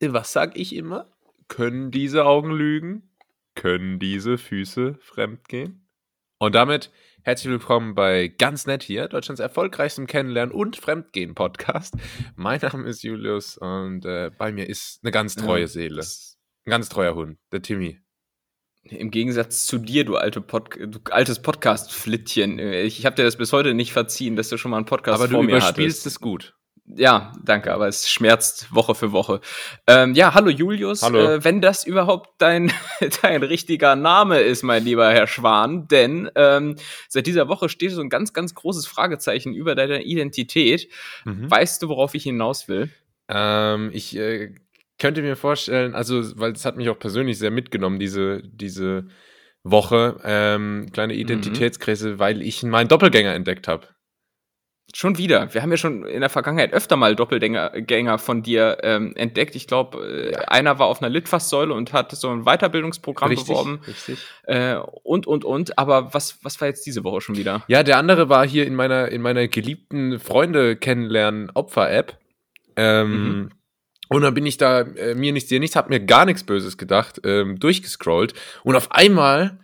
was sag ich immer? Können diese Augen lügen? Können diese Füße fremdgehen? Und damit herzlich willkommen bei Ganz Nett hier, Deutschlands erfolgreichstem Kennenlernen und Fremdgehen Podcast. Mein Name ist Julius und äh, bei mir ist eine ganz treue Seele. Ein ganz treuer Hund, der Timmy. Im Gegensatz zu dir, du, alte Pod du altes Podcast-Flittchen. Ich, habe dir das bis heute nicht verziehen, dass du schon mal einen Podcast Aber vor du mir überspielst hattest. es gut. Ja, danke, aber es schmerzt Woche für Woche. Ähm, ja, hallo Julius. Hallo. Äh, wenn das überhaupt dein, dein richtiger Name ist, mein lieber Herr Schwan, denn ähm, seit dieser Woche steht so ein ganz, ganz großes Fragezeichen über deine Identität. Mhm. Weißt du, worauf ich hinaus will? Ähm, ich äh, könnte mir vorstellen, also, weil es hat mich auch persönlich sehr mitgenommen, diese, diese Woche, ähm, kleine Identitätskrise, weil ich meinen Doppelgänger entdeckt habe. Schon wieder. Wir haben ja schon in der Vergangenheit öfter mal Doppelgänger Gänger von dir ähm, entdeckt. Ich glaube, äh, einer war auf einer Litfaßsäule und hat so ein Weiterbildungsprogramm beworben. richtig. Äh, und, und, und. Aber was, was war jetzt diese Woche schon wieder? Ja, der andere war hier in meiner, in meiner geliebten Freunde kennenlernen Opfer-App. Ähm, Mhm. Und dann bin ich da, äh, mir nichts, dir nichts, hab mir gar nichts Böses gedacht, ähm, durchgescrollt. Und auf einmal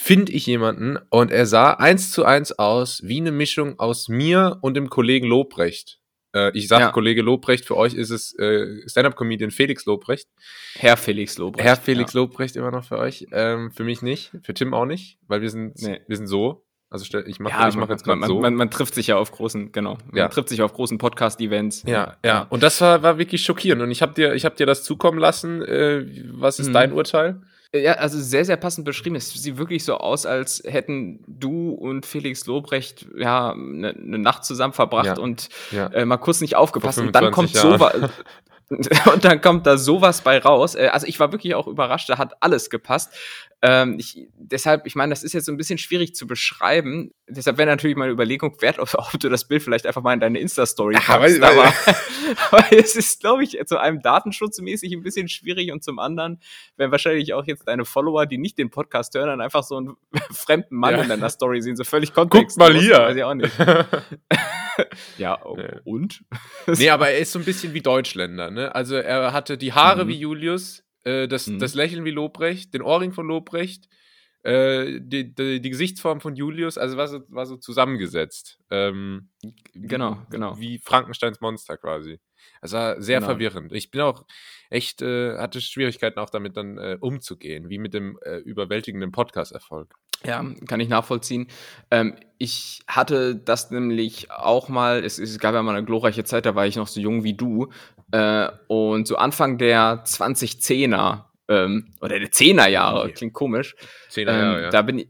finde ich jemanden und er sah eins zu eins aus wie eine Mischung aus mir und dem Kollegen Lobrecht. Äh, ich sage Ja. Kollege Lobrecht, für euch ist es äh, Stand-Up-Comedian Felix Lobrecht. Herr Felix Lobrecht. Herr Felix Lobrecht immer noch für euch. Ähm, für mich nicht, für Tim auch nicht, weil wir sind, Nee. wir sind so. Also ich mache Ja, ich mach jetzt gerade so. man, man trifft sich ja auf großen, genau. Man Ja. trifft sich auf großen Podcast-Events. Ja, ja. Und das war, war wirklich schockierend. Und ich habe dir, ich hab dir das zukommen lassen. Äh, was ist Mhm. dein Urteil? Ja, also sehr, sehr passend beschrieben. Es sieht wirklich so aus, als hätten du und Felix Lobrecht ja eine ne Nacht zusammen verbracht Ja. und Ja. äh, mal kurz nicht aufgepasst. Und dann kommt 25 sowas. Und dann kommt da sowas bei raus. Äh, Also ich war wirklich auch überrascht, da hat alles gepasst. Ähm, ich, deshalb, ich meine, das ist jetzt so ein bisschen schwierig zu beschreiben. Deshalb wäre natürlich meine Überlegung wert, ob, ob du das Bild vielleicht einfach mal in deine Insta-Story Ja, packst. weil- aber, aber es ist, glaube ich, zu einem datenschutzmäßig ein bisschen schwierig und zum anderen werden wahrscheinlich auch jetzt deine Follower, die nicht den Podcast hören, dann einfach so einen fremden Mann Ja. in deiner Story sehen, so völlig Guck kontextlos. mal hier. Weiß ich auch nicht. Ja, und? nee, aber er ist so ein bisschen wie Deutschländer. Ne? Also er hatte die Haare Mhm. wie Julius, äh, das, Mhm. das Lächeln wie Lobrecht, den Ohrring von Lobrecht, äh, die, die, die Gesichtsform von Julius. Also war so, war so zusammengesetzt. Ähm, Genau, genau. Wie Frankensteins Monster quasi. Also war sehr Genau. verwirrend. Ich bin auch echt, äh, hatte Schwierigkeiten auch damit dann äh, umzugehen, wie mit dem äh, überwältigenden Podcast-Erfolg. Ja, kann ich nachvollziehen. Ähm, ich hatte das nämlich auch mal, es, es gab ja mal eine glorreiche Zeit, da war ich noch so jung wie du. Äh, und so Anfang der 2010er ähm, oder der 10er Jahre, klingt komisch. Zehner Ähm, Jahre, ja. Da bin ich.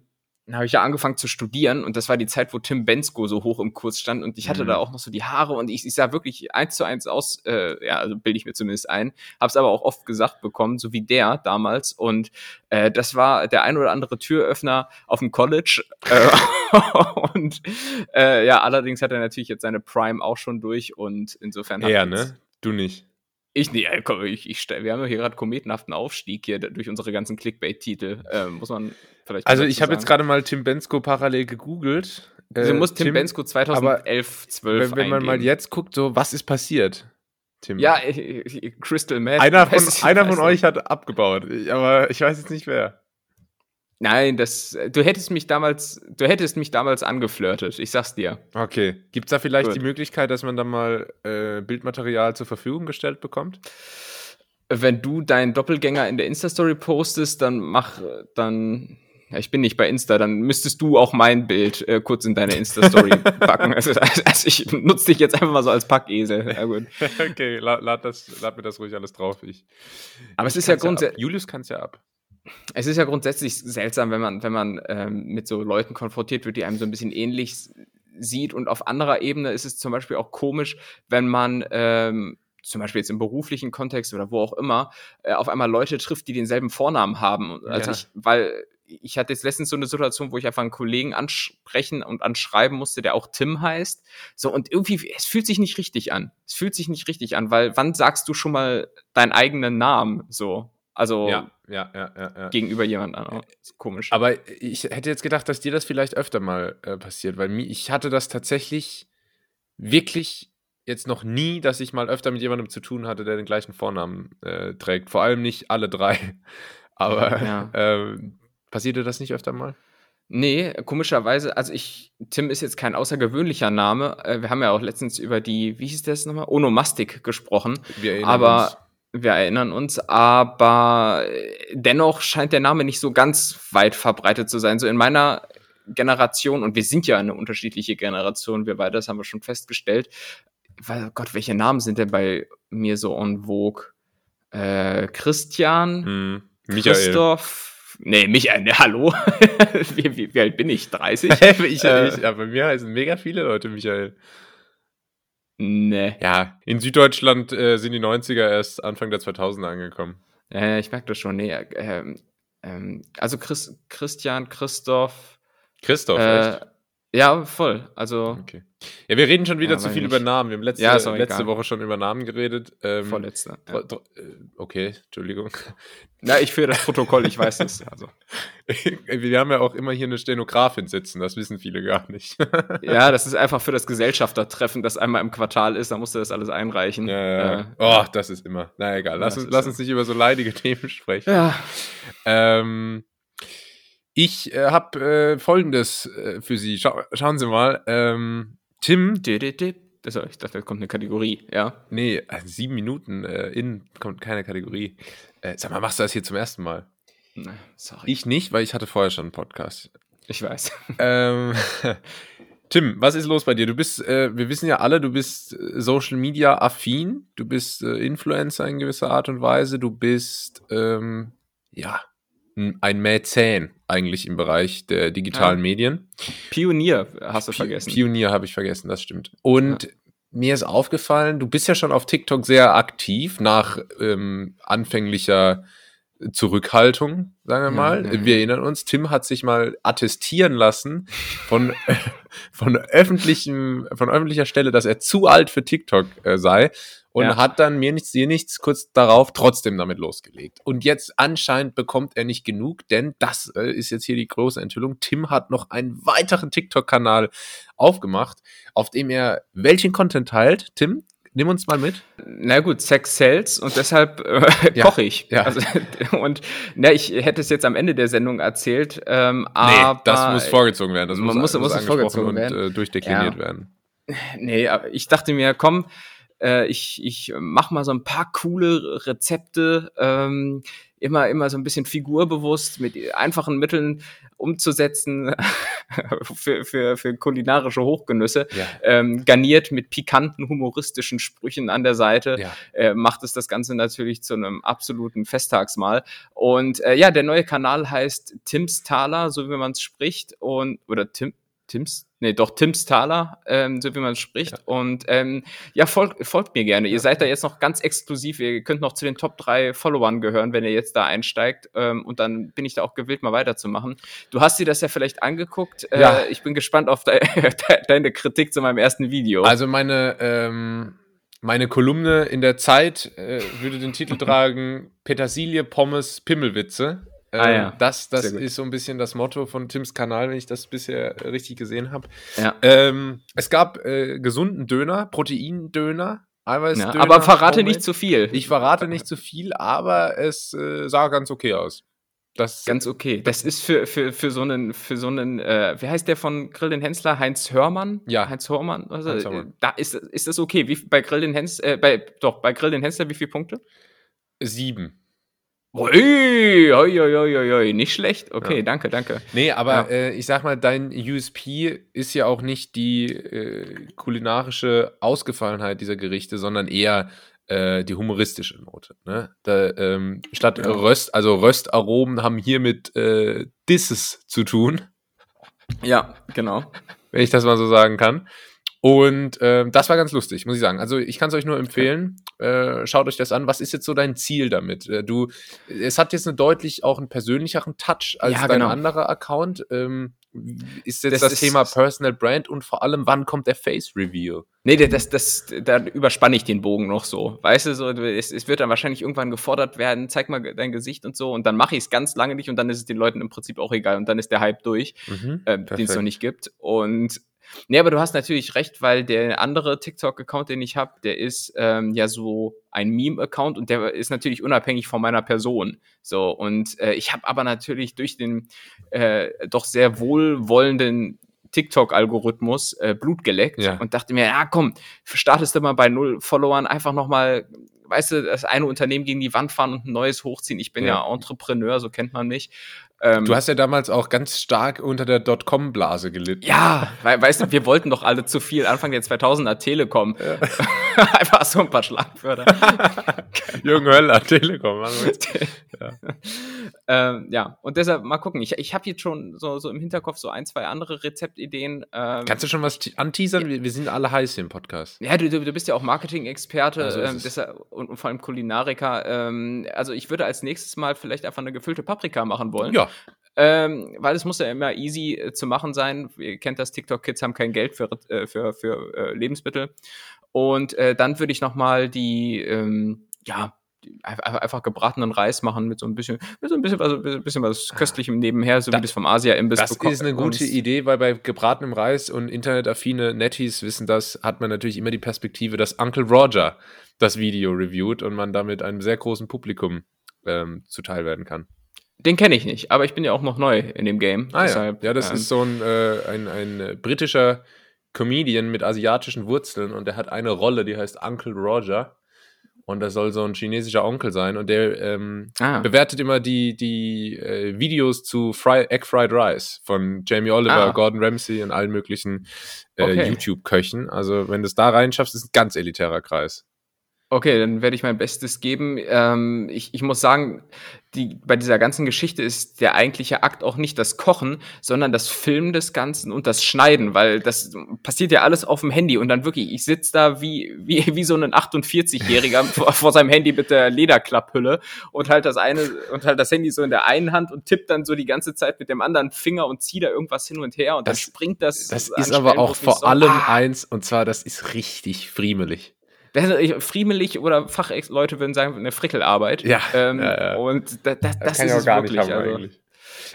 Habe ich ja angefangen zu studieren und das war die Zeit, wo Tim Bensko so hoch im Kurs stand und ich hatte Mhm. da auch noch so die Haare und ich, ich sah wirklich eins zu eins aus, äh, ja, also bilde ich mir zumindest ein, hab's aber auch oft gesagt bekommen, so wie der damals und äh, das war der ein oder andere Türöffner auf dem College äh, und äh, ja, allerdings hat er natürlich jetzt seine Prime auch schon durch und insofern hat Er, ne? Du nicht. Ich, nee, äh, komm, ich, ich, wir haben ja hier gerade kometenhaften Aufstieg hier durch unsere ganzen Clickbait-Titel. Ähm, muss man vielleicht. Also ich habe jetzt gerade mal Tim Bensko parallel gegoogelt. Äh, musst Tim, Bensko 2011, 12 Wenn, wenn man mal jetzt guckt, so, was ist passiert? Tim. Ja, äh, äh, Crystal Meth. einer von, ich- einer von euch hat abgebaut, Ich- aber ich weiß jetzt nicht wer. Nein, das, äh, du hättest mich damals, du hättest mich damals angeflirtet. Ich sag's dir. Okay. Gibt es da vielleicht Gut. die Möglichkeit, dass man da mal äh, Bildmaterial zur Verfügung gestellt bekommt? Wenn du deinen Doppelgänger in der Insta-Story postest, dann mach, dann, ja, ich bin nicht bei Insta, dann müsstest du auch mein Bild äh, kurz in deine Insta-Story packen. Also, also ich nutze dich jetzt einfach mal so als Packesel. Ja, gut. okay, lad, lad, das, lad mir das ruhig alles drauf. Ich, Aber es ist ja kann's grundsätzlich. Julius kann es ja ab. Es ist ja grundsätzlich seltsam, wenn man, wenn man ähm, mit so Leuten konfrontiert wird, die einem so ein bisschen ähnlich sieht. Und auf anderer Ebene ist es zum Beispiel auch komisch, wenn man ähm, zum Beispiel jetzt im beruflichen Kontext oder wo auch immer, äh, auf einmal Leute trifft, die denselben Vornamen haben. Also Ja. ich, weil ich hatte jetzt letztens so eine Situation, wo ich einfach einen Kollegen ansprechen und anschreiben musste, der auch Tim heißt. So, und irgendwie, es fühlt sich nicht richtig an. Es fühlt sich nicht richtig an, weil wann sagst du schon mal deinen eigenen Namen so? Also Ja, ja, ja, gegenüber jemand anderem. Komisch. Aber ich hätte jetzt gedacht, dass dir das vielleicht öfter mal äh, passiert, weil ich hatte das tatsächlich wirklich jetzt noch nie, dass ich mal öfter mit jemandem zu tun hatte, der den gleichen Vornamen äh, trägt. Vor allem nicht alle drei. Aber ähm, passierte das nicht öfter mal? Nee, komischerweise, also ich, Tim ist jetzt kein außergewöhnlicher Name. Äh, Wir haben ja auch letztens über die, wie hieß das nochmal? Onomastik gesprochen. Wir erinnern aber uns. Wir erinnern uns, aber äh, dennoch scheint der Name nicht so ganz weit verbreitet zu sein. So in meiner Generation, und wir sind ja eine unterschiedliche Generation, wir beide, das haben wir schon festgestellt. Weil, Gott, welche Namen sind denn bei mir so en vogue? Äh, Christian, Hm. Michael. Christoph, nee, Michael, ne, hallo? wie, wie, wie alt bin ich? 30? ich, Äh. ich, ja, bei mir heißen mega viele Leute Michael. Nee. Ja, in Süddeutschland äh, sind die 90er erst Anfang der 2000er angekommen. Äh, ich merke das schon, nee. Ähm, ähm, also Chris, Christian, Christoph, Christoph, äh, echt? Ja, voll. Also Okay. Ja, wir reden schon wieder Ja, zu viel nicht. über Namen. Wir haben letzte, Ja, letzte. Woche schon über Namen geredet. Ähm, vorletzter. Ja. äh, okay, Entschuldigung. Na, ich führe das Protokoll, ich weiß es. Also. wir haben ja auch immer hier eine Stenografin sitzen, das wissen viele gar nicht. Ja, das ist einfach für das Gesellschaftertreffen, das einmal im Quartal ist, da musst du das alles einreichen. Ja, ja. Äh, oh, das ist immer. Na egal, lass, uns, lass uns nicht über so leidige Themen sprechen. ja. Ähm, ich äh, habe äh, Folgendes äh, für Sie. Schau, schauen Sie mal. Ähm, Tim. Also, ich dachte, da kommt eine Kategorie, ja. nee, äh, sieben Minuten äh, in kommt keine Kategorie. Äh, sag mal, machst du das hier zum ersten Mal? Na, Sorry. Ich nicht, weil ich hatte vorher schon einen Podcast. ich weiß. Ähm, Tim, was ist los bei dir? Du bist, äh, wir wissen ja alle, du bist Social Media affin, du bist Influencer in gewisser Art und Weise, du bist ähm, ja ein Mäzen eigentlich im Bereich der digitalen Ja. Medien. Pionier hast du vergessen. Pionier habe ich vergessen, das stimmt. Und mir ist aufgefallen, du bist ja schon auf TikTok sehr aktiv nach ähm, anfänglicher Zurückhaltung, sagen wir Ja, mal. ja, ja. Wir erinnern uns, Tim hat sich mal attestieren lassen von, von, öffentlichem, von öffentlicher Stelle, dass er zu alt für TikTok äh, sei und Ja. hat dann mir nichts, dir nichts kurz darauf trotzdem damit losgelegt. Und jetzt anscheinend bekommt er nicht genug, denn das äh, ist jetzt hier die große Enthüllung. Tim hat noch einen weiteren TikTok-Kanal aufgemacht, auf dem er welchen Content teilt. Tim, nimm uns mal mit. Na gut, Sex sells und deshalb äh, Ja, koche ich. ja. Also, und na, ich hätte es jetzt am Ende der Sendung erzählt, ähm, aber das muss vorgezogen werden. Das man muss, muss- muss es angesprochen vorgezogen und werden. Äh, durchdekliniert Ja. werden. Nee, aber ich dachte mir, komm, äh, ich, ich mach mal so ein paar coole Rezepte, ähm, immer, immer so ein bisschen figurbewusst mit einfachen Mitteln umzusetzen für, für, für kulinarische Hochgenüsse, Ja. ähm, garniert mit pikanten, humoristischen Sprüchen an der Seite Ja. äh, macht es das Ganze natürlich zu einem absoluten Festtagsmahl. Und äh, ja, der neue Kanal heißt Tims Taler, so wie man es spricht, und oder Tim, Tims, nee, doch Tims Taler, ähm, so wie man spricht. Ja. Und ähm, ja, folgt, folgt mir gerne. Ihr seid da jetzt noch ganz exklusiv. Ihr könnt noch zu den Top 3 Followern gehören, wenn ihr jetzt da einsteigt. Ähm, und dann bin ich da auch gewillt, mal weiterzumachen. Du hast dir das ja vielleicht angeguckt. Äh, Ja. Ich bin gespannt auf de deine Kritik zu meinem ersten Video. Also meine, ähm, meine Kolumne in der Zeit äh, würde den Titel tragen Petersilie, Pommes, Pimmelwitze. Ähm, Ah ja. Das, das ist so ein bisschen das Motto von Tims Kanal, wenn ich das bisher richtig gesehen habe. ja. Ähm, es gab äh, gesunden Döner, Proteindöner, Eiweißdöner. Ja, aber verrate Homemade. nicht zu viel. Ich verrate nicht zu viel, aber es äh, sah ganz okay aus. Das Ganz okay. Das ist für, für, für so einen, für so einen, äh, wie heißt der von Grill den Hensler? Heinz Hörmann? Ja. Heinz Hörmann? Also, Heinz Hörmann. Da ist, ist das okay. Wie, bei Grill den Hens, äh, bei, doch, bei Grill den Hensler, wie viele Punkte? sieben. Ui, ui, ui, ui, nicht schlecht. Okay, Ja. danke, danke. Nee, aber Ja. äh, ich sag mal, dein USP ist ja auch nicht die äh, kulinarische Ausgefallenheit dieser Gerichte, sondern eher äh, die humoristische Note. Ne? Da, ähm, statt Ja. Röst, also Röstaromen haben hier mit äh, Disses zu tun, Ja, genau. wenn ich das mal so sagen kann. Und ähm, das war ganz lustig, muss ich sagen. Also ich kann es euch nur empfehlen. Äh, schaut euch das an. Was ist jetzt so dein Ziel damit? Äh, du, es hat jetzt eine deutlich auch einen persönlicheren Touch als Ja, dein genau. anderer Account. Ähm, ist jetzt Das das, ist- Thema Personal Brand und vor allem, wann kommt der Face Reveal? Nee, das, das, da überspanne ich den Bogen noch so. Weißt du, so, es, es wird dann wahrscheinlich irgendwann gefordert werden, zeig mal dein Gesicht und so, und dann mache ich es ganz lange nicht und dann ist es den Leuten im Prinzip auch egal und dann ist der Hype durch. äh, den es noch nicht gibt. Und Nee, aber du hast natürlich recht, weil der andere TikTok-Account, den ich habe, der ist ähm, ja so ein Meme-Account und der ist natürlich unabhängig von meiner Person. So, und äh, ich habe aber natürlich durch den äh, doch sehr wohlwollenden TikTok-Algorithmus äh, Blut geleckt Ja. und dachte mir, ja komm, startest du mal bei null Followern einfach nochmal, weißt du, das eine Unternehmen gegen die Wand fahren und ein neues hochziehen. Ich bin ja, Ja. Entrepreneur, so kennt man mich. Ähm, Du hast ja damals auch ganz stark unter der Dotcom-Blase gelitten. ja, weil, weißt du, wir wollten doch alle zu viel. Anfang der 2000er Telekom. Einfach so ein paar Schlagwörter. Jürgen Höller, Telekom. jetzt. ähm, ja, und deshalb mal gucken. Ich, ich habe jetzt schon so, so im Hinterkopf so ein, zwei andere Rezeptideen. Ähm, Kannst du schon was te- anteasern? Wir, wir sind alle heiß hier im Podcast. ja, du, du du bist ja auch Marketing-Experte Ja, so ist ähm, deshalb, und, und vor allem Kulinariker. Ähm, also ich würde als nächstes mal vielleicht einfach eine gefüllte Paprika machen wollen. Ja, Ähm, weil es muss ja immer easy äh, zu machen sein. Ihr kennt das, TikTok-Kids haben kein Geld für, äh, für, für äh, Lebensmittel. Und äh, dann würde ich noch mal die, ähm, ja, die, einfach, gebratenen Reis machen mit so ein bisschen, mit so ein bisschen was, ein bisschen was Köstlichem nebenher, so Da- wie das vom Asia-Imbiss das ist eine gute. Idee, weil bei gebratenem Reis und internetaffine Netties wissen das, hat man natürlich immer die Perspektive, dass Uncle Roger das Video reviewt und man damit einem sehr großen Publikum ähm, zuteil werden kann. Den kenne ich nicht, aber ich bin ja auch noch neu in dem Game. Ah deshalb, ja, ja das ähm, ist so ein, äh, ein, ein äh, britischer Comedian mit asiatischen Wurzeln und der hat eine Rolle, die heißt Uncle Roger. Und das soll so ein chinesischer Onkel sein und der ähm, Ah. bewertet immer die, die äh, Videos zu Fry, Egg Fried Rice von Jamie Oliver, Ah. Gordon Ramsay und allen möglichen äh, Okay. YouTube-Köchen. Also wenn du es da reinschaffst, ist es ein ganz elitärer Kreis. Okay, dann werde ich mein Bestes geben. Ähm, ich, ich muss sagen, die, bei dieser ganzen Geschichte ist der eigentliche Akt auch nicht das Kochen, sondern das Filmen des Ganzen und das Schneiden, weil das passiert ja alles auf dem Handy und dann wirklich, ich sitze da wie, wie, wie so ein 48-Jähriger vor, vor seinem Handy mit der Lederklapphülle und halt das eine und halt das Handy so in der einen Hand und tippt dann so die ganze Zeit mit dem anderen Finger und zieht da irgendwas hin und her und Das- dann springt das. Das ist aber auch vor allem Ah! eins, und zwar, das ist richtig friemelig. Das friemelig oder Fachleute würden sagen, eine Frickelarbeit. Ja, Ähm, ja, ja. Und da, da, das, ist es wirklich. also,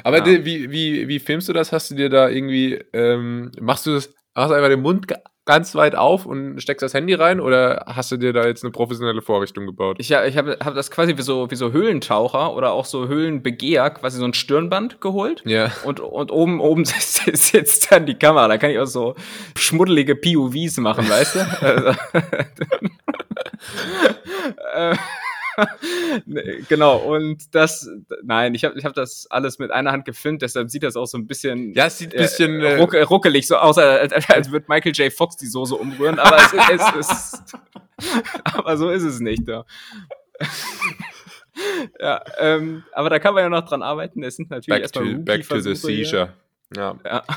Aber Ja. wie, wie, wie filmst du das? Hast du dir da irgendwie, ähm, machst du das, hast du einfach den Mund ganz weit auf und steckst das Handy rein oder hast du dir da jetzt eine professionelle Vorrichtung gebaut? ich ha- ich habe hab das quasi wie so, wie so Höhlentaucher oder auch so Höhlenbegeher quasi so ein Stirnband geholt. ja. Und, und oben, oben sitzt, sitzt dann die Kamera. Da kann ich auch so schmuddelige POVs machen, weißt du? Äh, genau, und das, nein, ich habe ich hab das alles mit einer Hand gefilmt, deshalb sieht das auch so ein bisschen, Ja, es sieht ein bisschen, äh, ruck, ruckelig so aus, als, als würde Michael J. Fox die Soße umrühren, aber es, es ist, aber so ist es nicht, ja. ja, ähm, aber da kann man ja noch dran arbeiten, es sind natürlich Back erstmal to, back to the Rookie-Versuche hier. Ja. Ja.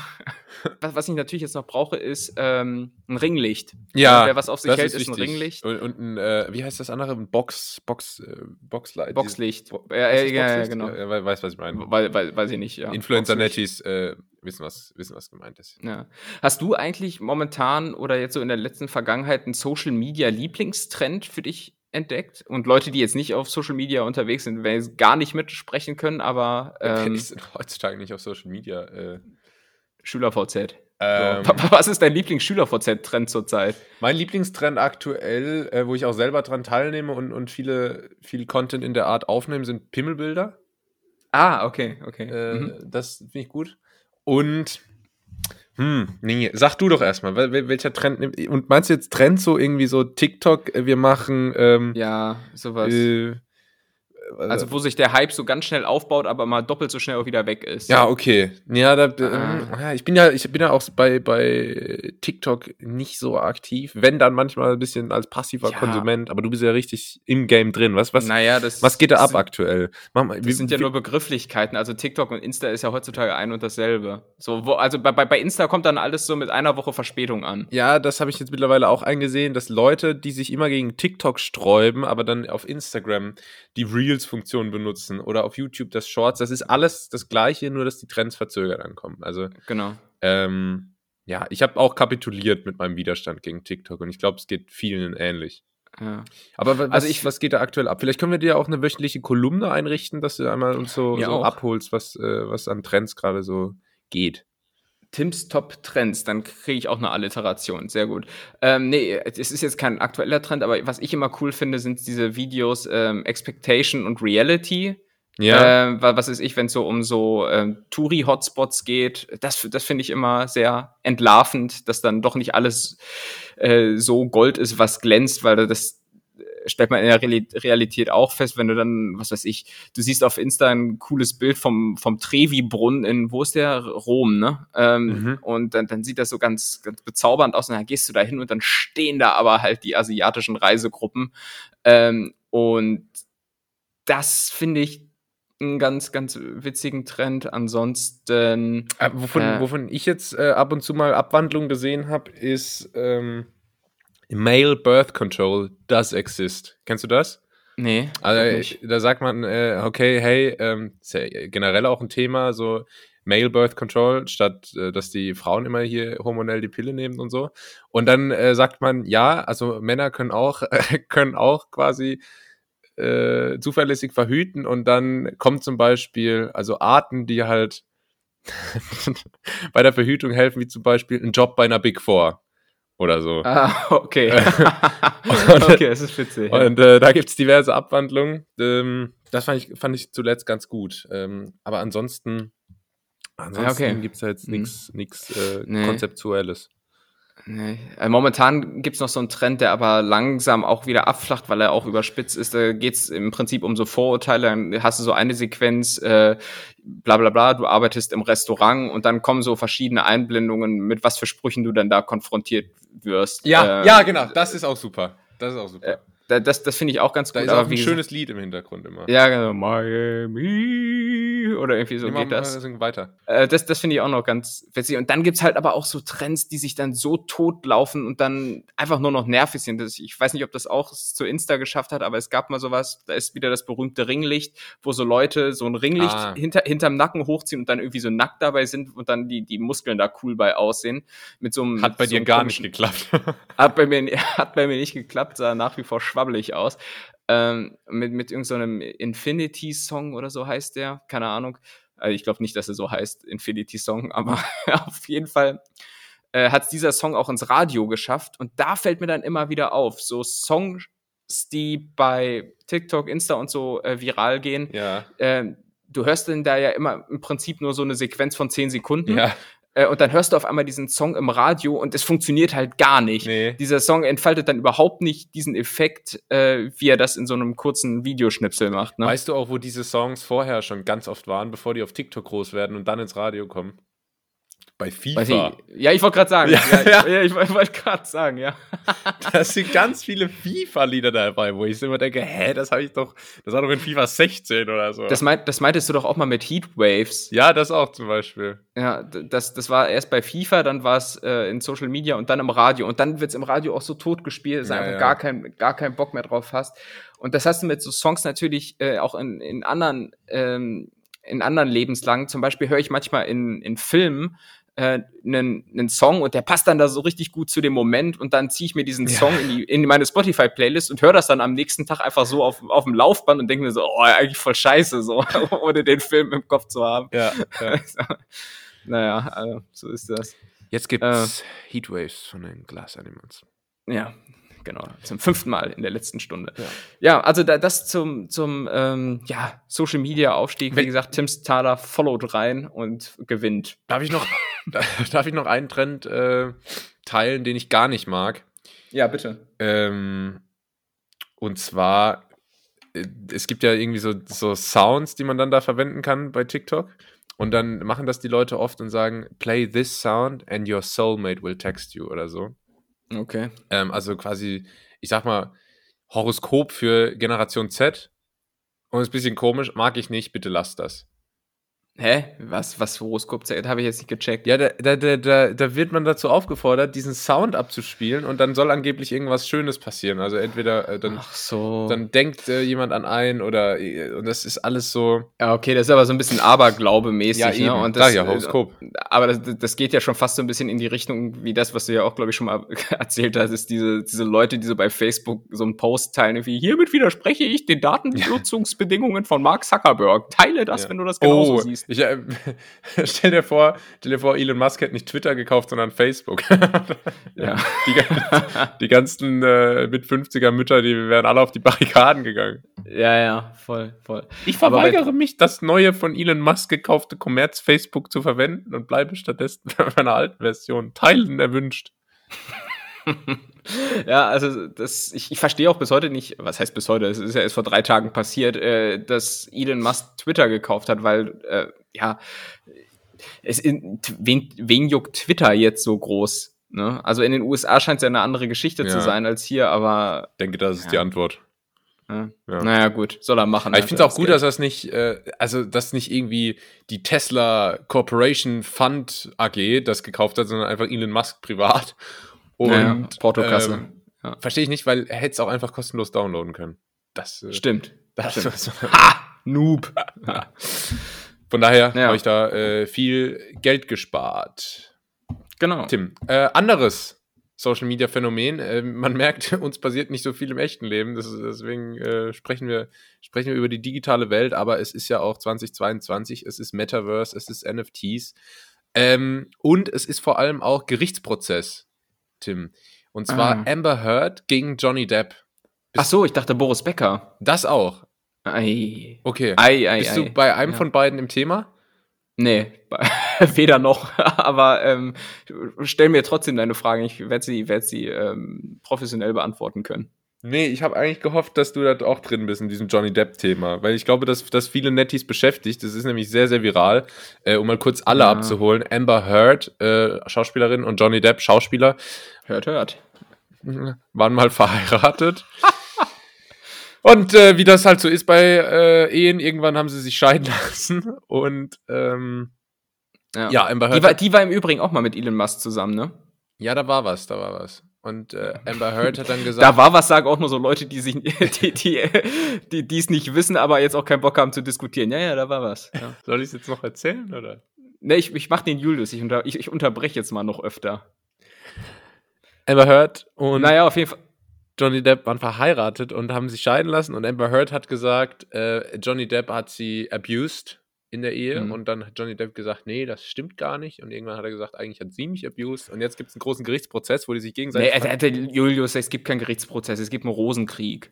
Was, was ich natürlich jetzt noch brauche, ist ähm, ein Ringlicht. Ja, Wer was auf sich hält, ist, ein wichtig. Ringlicht. Und, und ein, äh, wie heißt das andere? Ein Box, Box, äh, Boxlight. Boxlicht. Bo- Ja, Ist ja, ja, genau. Ja, we- weiß, was ich meine. Weil, weil, weiß ich nicht, ja. Influencer-Netties äh, wissen, was, wissen, was gemeint ist. Ja. Hast du eigentlich momentan oder jetzt so in der letzten Vergangenheit einen Social Media Lieblingstrend für dich entdeckt? Und Leute, die jetzt nicht auf Social Media unterwegs sind, werden jetzt gar nicht mitsprechen können, aber ähm, ich bin heutzutage nicht auf Social Media. Äh, SchülerVZ. ähm, So. Was ist dein Lieblings-SchülerVZ-Trend zurzeit? Mein Lieblingstrend aktuell, äh, wo ich auch selber dran teilnehme und, und viele, viel Content in der Art aufnehme, sind Pimmelbilder. Ah, okay, okay. Äh, Mhm. Das finde ich gut. Und, hm, nee, sag du doch erstmal, wel, wel- welcher Trend nimmt. Und meinst du jetzt Trend so irgendwie so TikTok, äh, wir machen, ähm, Ja, sowas. äh, Also, wo sich der Hype so ganz schnell aufbaut, aber mal doppelt so schnell auch wieder weg ist. Ja, okay. Ja, da, Ah. ja, ich bin ja, ich bin ja auch bei, bei TikTok nicht so aktiv. Wenn dann manchmal ein bisschen als passiver Ja. Konsument, aber du bist ja richtig im Game drin. Was, was, naja, das, was geht da ab aktuell? Mach mal, Das sind ja nur Begrifflichkeiten. Also TikTok und Insta ist ja heutzutage ein und dasselbe. So, wo, also bei, bei, bei Insta kommt dann alles so mit einer Woche Verspätung an. Ja, das habe ich jetzt mittlerweile auch eingesehen, dass Leute, die sich immer gegen TikTok sträuben, aber dann auf Instagram die Reels-Funktion benutzen oder auf YouTube das Shorts, das ist alles das Gleiche, nur dass die Trends verzögert ankommen. Also, Genau. ähm, ja, ich habe auch kapituliert mit meinem Widerstand gegen TikTok und ich glaube, es geht vielen ähnlich. Ja. Aber wa- was, Also ich- was geht da aktuell ab? Vielleicht können wir dir auch eine wöchentliche Kolumne einrichten, dass du einmal uns so, so abholst, was, äh, was an Trends gerade so geht. Tims Top Trends, dann kriege ich auch eine Alliteration. Sehr gut. Ähm, nee, es ist jetzt kein aktueller Trend, aber was ich immer cool finde, sind diese Videos ähm, Expectation und Reality. Ja. Äh, was ist ich, wenn es so um so ähm, Touri-Hotspots geht? Das, das finde ich immer sehr entlarvend, dass dann doch nicht alles äh, so Gold ist, was glänzt, weil das stellt man in der Realität auch fest, wenn du dann, was weiß ich, du siehst auf Insta ein cooles Bild vom, vom Trevi-Brunnen in, wo ist der? Rom, ne? Ähm, mhm. Und dann, dann sieht das so ganz, ganz bezaubernd aus und dann gehst du da hin und dann stehen da aber halt die asiatischen Reisegruppen. Ähm, und das finde ich einen ganz, ganz witzigen Trend. Ansonsten. Äh, wovon, äh, wovon ich jetzt äh, ab und zu mal Abwandlung gesehen habe, ist ähm, Male Birth Control does exist. Kennst du das? Nee. Also da sagt man, äh, okay, hey, ähm, ist ja generell auch ein Thema, so Male Birth Control, statt äh, dass die Frauen immer hier hormonell die Pille nehmen und so. Und dann äh, sagt man, ja, also Männer können auch, können auch quasi äh, zuverlässig verhüten und dann kommt zum Beispiel, also Arten, die halt bei der Verhütung helfen, wie zum Beispiel ein Job bei einer Big Four oder so. Ah, okay. und, okay, das ist witzig. Und äh, da gibt es diverse Abwandlungen. Ähm, das fand ich, fand ich zuletzt ganz gut. Ähm, aber ansonsten, ansonsten okay. gibt es ja jetzt nichts hm. äh, nee. Konzeptuelles. Nee. Also momentan gibt's noch so einen Trend, der aber langsam auch wieder abflacht, weil er auch überspitzt ist. Da geht's im Prinzip um so Vorurteile. Dann hast du so eine Sequenz, äh, bla bla bla, du arbeitest im Restaurant und dann kommen so verschiedene Einblendungen, mit was für Sprüchen du dann da konfrontiert wirst. Ja, äh, ja, genau, das ist auch super. Das ist auch super. Äh, das, das finde ich auch ganz da gut. Da ist auch ein schönes Lied im Hintergrund immer. Ja, genau. Miami oder irgendwie so Immer geht das. weiter. Äh, das das finde ich auch noch ganz witzig. Und dann gibt's halt aber auch so Trends, die sich dann so totlaufen und dann einfach nur noch nervig sind. Das, ich weiß nicht, ob das auch zu Insta geschafft hat, aber es gab mal sowas, da ist wieder das berühmte Ringlicht, wo so Leute so ein Ringlicht ah. hinter, hinterm Nacken hochziehen und dann irgendwie so nackt dabei sind und dann die, die Muskeln da cool bei aussehen. Mit so einem, hat bei so dir gar nicht geklappt. hat, bei mir, hat bei mir nicht geklappt, sah nach wie vor schwabbelig aus. Ähm, mit mit irgendeinem so Infinity-Song oder so heißt der, keine Ahnung. Also ich glaube nicht, dass er so heißt, Infinity Song, aber auf jeden Fall äh, hat dieser Song auch ins Radio geschafft. Und da fällt mir dann immer wieder auf, so Songs, die bei TikTok, Insta und so äh, viral gehen. Ja. Äh, du hörst denn da ja immer im Prinzip nur so eine Sequenz von zehn Sekunden. Ja. Äh, und dann hörst du auf einmal diesen Song im Radio und es funktioniert halt gar nicht. Nee. Dieser Song entfaltet dann überhaupt nicht diesen Effekt, äh, wie er das in so einem kurzen Videoschnipsel macht. Ne? Weißt du auch, wo diese Songs vorher schon ganz oft waren, bevor die auf TikTok groß werden und dann ins Radio kommen? Bei FIFA. ja, ich wollte gerade sagen. Ja, ja, ja. ich, ich wollte gerade sagen, ja. da sind ganz viele FIFA-Lieder dabei, wo ich immer denke, hä, das habe ich doch, das war doch in FIFA 16 oder so. Das, meint, das meintest du doch auch mal mit Heatwaves. Ja, das auch zum Beispiel. Ja, das, das war erst bei FIFA, dann war es äh, in Social Media und dann im Radio. Und dann wird es im Radio auch so tot gespielt, dass du ja, einfach. Gar, kein, gar keinen Bock mehr drauf hast. Und das hast du mit so Songs natürlich äh, auch in, in anderen ähm, in anderen Lebenslagen. Zum Beispiel höre ich manchmal in, in Filmen äh, einen, einen Song und der passt dann da so richtig gut zu dem Moment und dann ziehe ich mir diesen ja. Song in, die, in meine Spotify-Playlist und höre das dann am nächsten Tag einfach so auf, auf dem Laufband und denke mir so, oh, eigentlich voll scheiße, so, ohne den Film im Kopf zu haben. Ja, ja. naja, also, so ist das. Jetzt gibt's äh, Heatwaves von den Glass Animals. Ja, genau. Zum fünften Mal in der letzten Stunde. Ja, ja also da, das zum, zum ähm, ja, Social Media Aufstieg. Wie gesagt, Tim Thaler followed rein und gewinnt. Darf ich noch, darf ich noch einen Trend äh, teilen, den ich gar nicht mag? Ja, bitte. Ähm, und zwar, äh, es gibt ja irgendwie so, so Sounds, die man dann da verwenden kann bei TikTok. Und dann machen das die Leute oft und sagen, play this sound and your soulmate will text you oder so. Okay. Ähm, also quasi, ich sag mal, Horoskop für Generation Z. Und ist ein bisschen komisch, mag ich nicht, bitte lass das. Hä? Was, was Horoskop habe ich jetzt nicht gecheckt. Ja, da, da, da, da wird man dazu aufgefordert, diesen Sound abzuspielen und dann soll angeblich irgendwas Schönes passieren. Also entweder äh, dann, Ach so. dann denkt äh, jemand an einen oder äh, und das ist alles so. Ja, okay, das ist aber so ein bisschen Aberglaube-mäßig. Ja, ne? eben. Ne? Und das, ja, Horoskop. Aber das, das geht ja schon fast so ein bisschen in die Richtung, wie das, was du ja auch, glaube ich, schon mal erzählt hast, ist diese, diese Leute, die so bei Facebook so einen Post teilen, wie hiermit widerspreche ich den Datennutzungsbedingungen von Mark Zuckerberg. Teile das, ja. wenn du das genauso oh. siehst. Ich, äh, stell, dir vor, stell dir vor, Elon Musk hätte nicht Twitter gekauft, sondern Facebook. ja. Die, die ganzen äh, mit 50er Mütter, die wären alle auf die Barrikaden gegangen. Ja, ja, voll, voll. Ich verweigere mich, das neue von Elon Musk gekaufte Kommerz Facebook zu verwenden und bleibe stattdessen bei meiner alten Version. Teilen erwünscht. Ja, also das, ich, ich verstehe auch bis heute nicht, was heißt bis heute, es ist ja erst vor drei Tagen passiert, äh, dass Elon Musk Twitter gekauft hat, weil, äh, ja, es in, wen, wen juckt Twitter jetzt so groß? Ne? Also in den USA scheint es ja eine andere Geschichte ja. zu sein als hier, aber. Ich denke, das ist ja. die Antwort. Ja. Ja. Naja, gut, soll er machen. Aber ich finde es auch gut, Geld. dass das nicht, äh, also dass nicht irgendwie die Tesla Corporation Fund AG das gekauft hat, sondern einfach Elon Musk privat. Und ja, Portokasse. Ähm, ja. Verstehe ich nicht, weil er hätte es auch einfach kostenlos downloaden können. Das äh, stimmt. Das stimmt. So ha! Noob. Von daher ja. habe ich da äh, viel Geld gespart. Genau. Tim, äh, anderes Social Media Phänomen. Äh, man merkt, uns passiert nicht so viel im echten Leben. Das, deswegen äh, sprechen, wir, sprechen wir über die digitale Welt, aber es ist ja auch 2022, es ist Metaverse, es ist NFTs. Ähm, und es ist vor allem auch Gerichtsprozess. Tim. Und zwar ah. Amber Heard gegen Johnny Depp. Bist Ach so, ich dachte Boris Becker. Das auch. Ei. Okay. Ei, ei, Bist du bei einem ja. von beiden im Thema? Nee, weder noch. Aber ähm, stell mir trotzdem deine Fragen. Ich werde sie, werd sie ähm, professionell beantworten können. Nee, ich habe eigentlich gehofft, dass du da auch drin bist in diesem Johnny Depp-Thema, weil ich glaube, dass das viele Netties beschäftigt. Das ist nämlich sehr, sehr viral. Äh, um mal kurz alle ja. abzuholen. Amber Heard, äh, Schauspielerin, und Johnny Depp, Schauspieler. Hört, hört. Waren mal verheiratet. und äh, wie das halt so ist bei äh, Ehen, irgendwann haben sie sich scheiden lassen. Und ähm, ja. ja, Amber Heard. Die war, die war im Übrigen auch mal mit Elon Musk zusammen, ne? Ja, da war was, da war was. Und äh, Amber Heard hat dann gesagt. Da war was, sagen auch nur so Leute, die sich, die, die, die, die es nicht wissen, aber jetzt auch keinen Bock haben zu diskutieren. Ja, ja, da war was. Ja. Soll ich es jetzt noch erzählen, oder? Ne, ich, ich mach den Julius. Ich, unter, ich, ich unterbreche jetzt mal noch öfter. Amber Heard und naja, auf jeden Fall. Johnny Depp waren verheiratet und haben sich scheiden lassen. Und Amber Heard hat gesagt, äh, Johnny Depp hat sie abused in der Ehe mhm. und dann hat Johnny Depp gesagt, nee, das stimmt gar nicht und irgendwann hat er gesagt, eigentlich hat sie mich abused und jetzt gibt es einen großen Gerichtsprozess, wo die sich gegenseitig... Nee, also, Julius, es gibt keinen Gerichtsprozess, es gibt einen Rosenkrieg.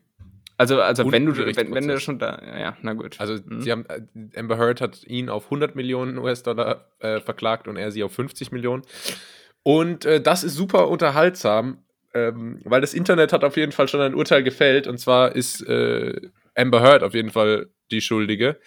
Also, also wenn du, wenn, wenn du schon da, ja, na gut. Also mhm. sie haben, äh, Amber Heard hat ihn auf 100 Millionen US-Dollar äh, verklagt und er sie auf 50 Millionen. Und äh, das ist super unterhaltsam, ähm, weil das Internet hat auf jeden Fall schon ein Urteil gefällt und zwar ist äh, Amber Heard auf jeden Fall die Schuldige.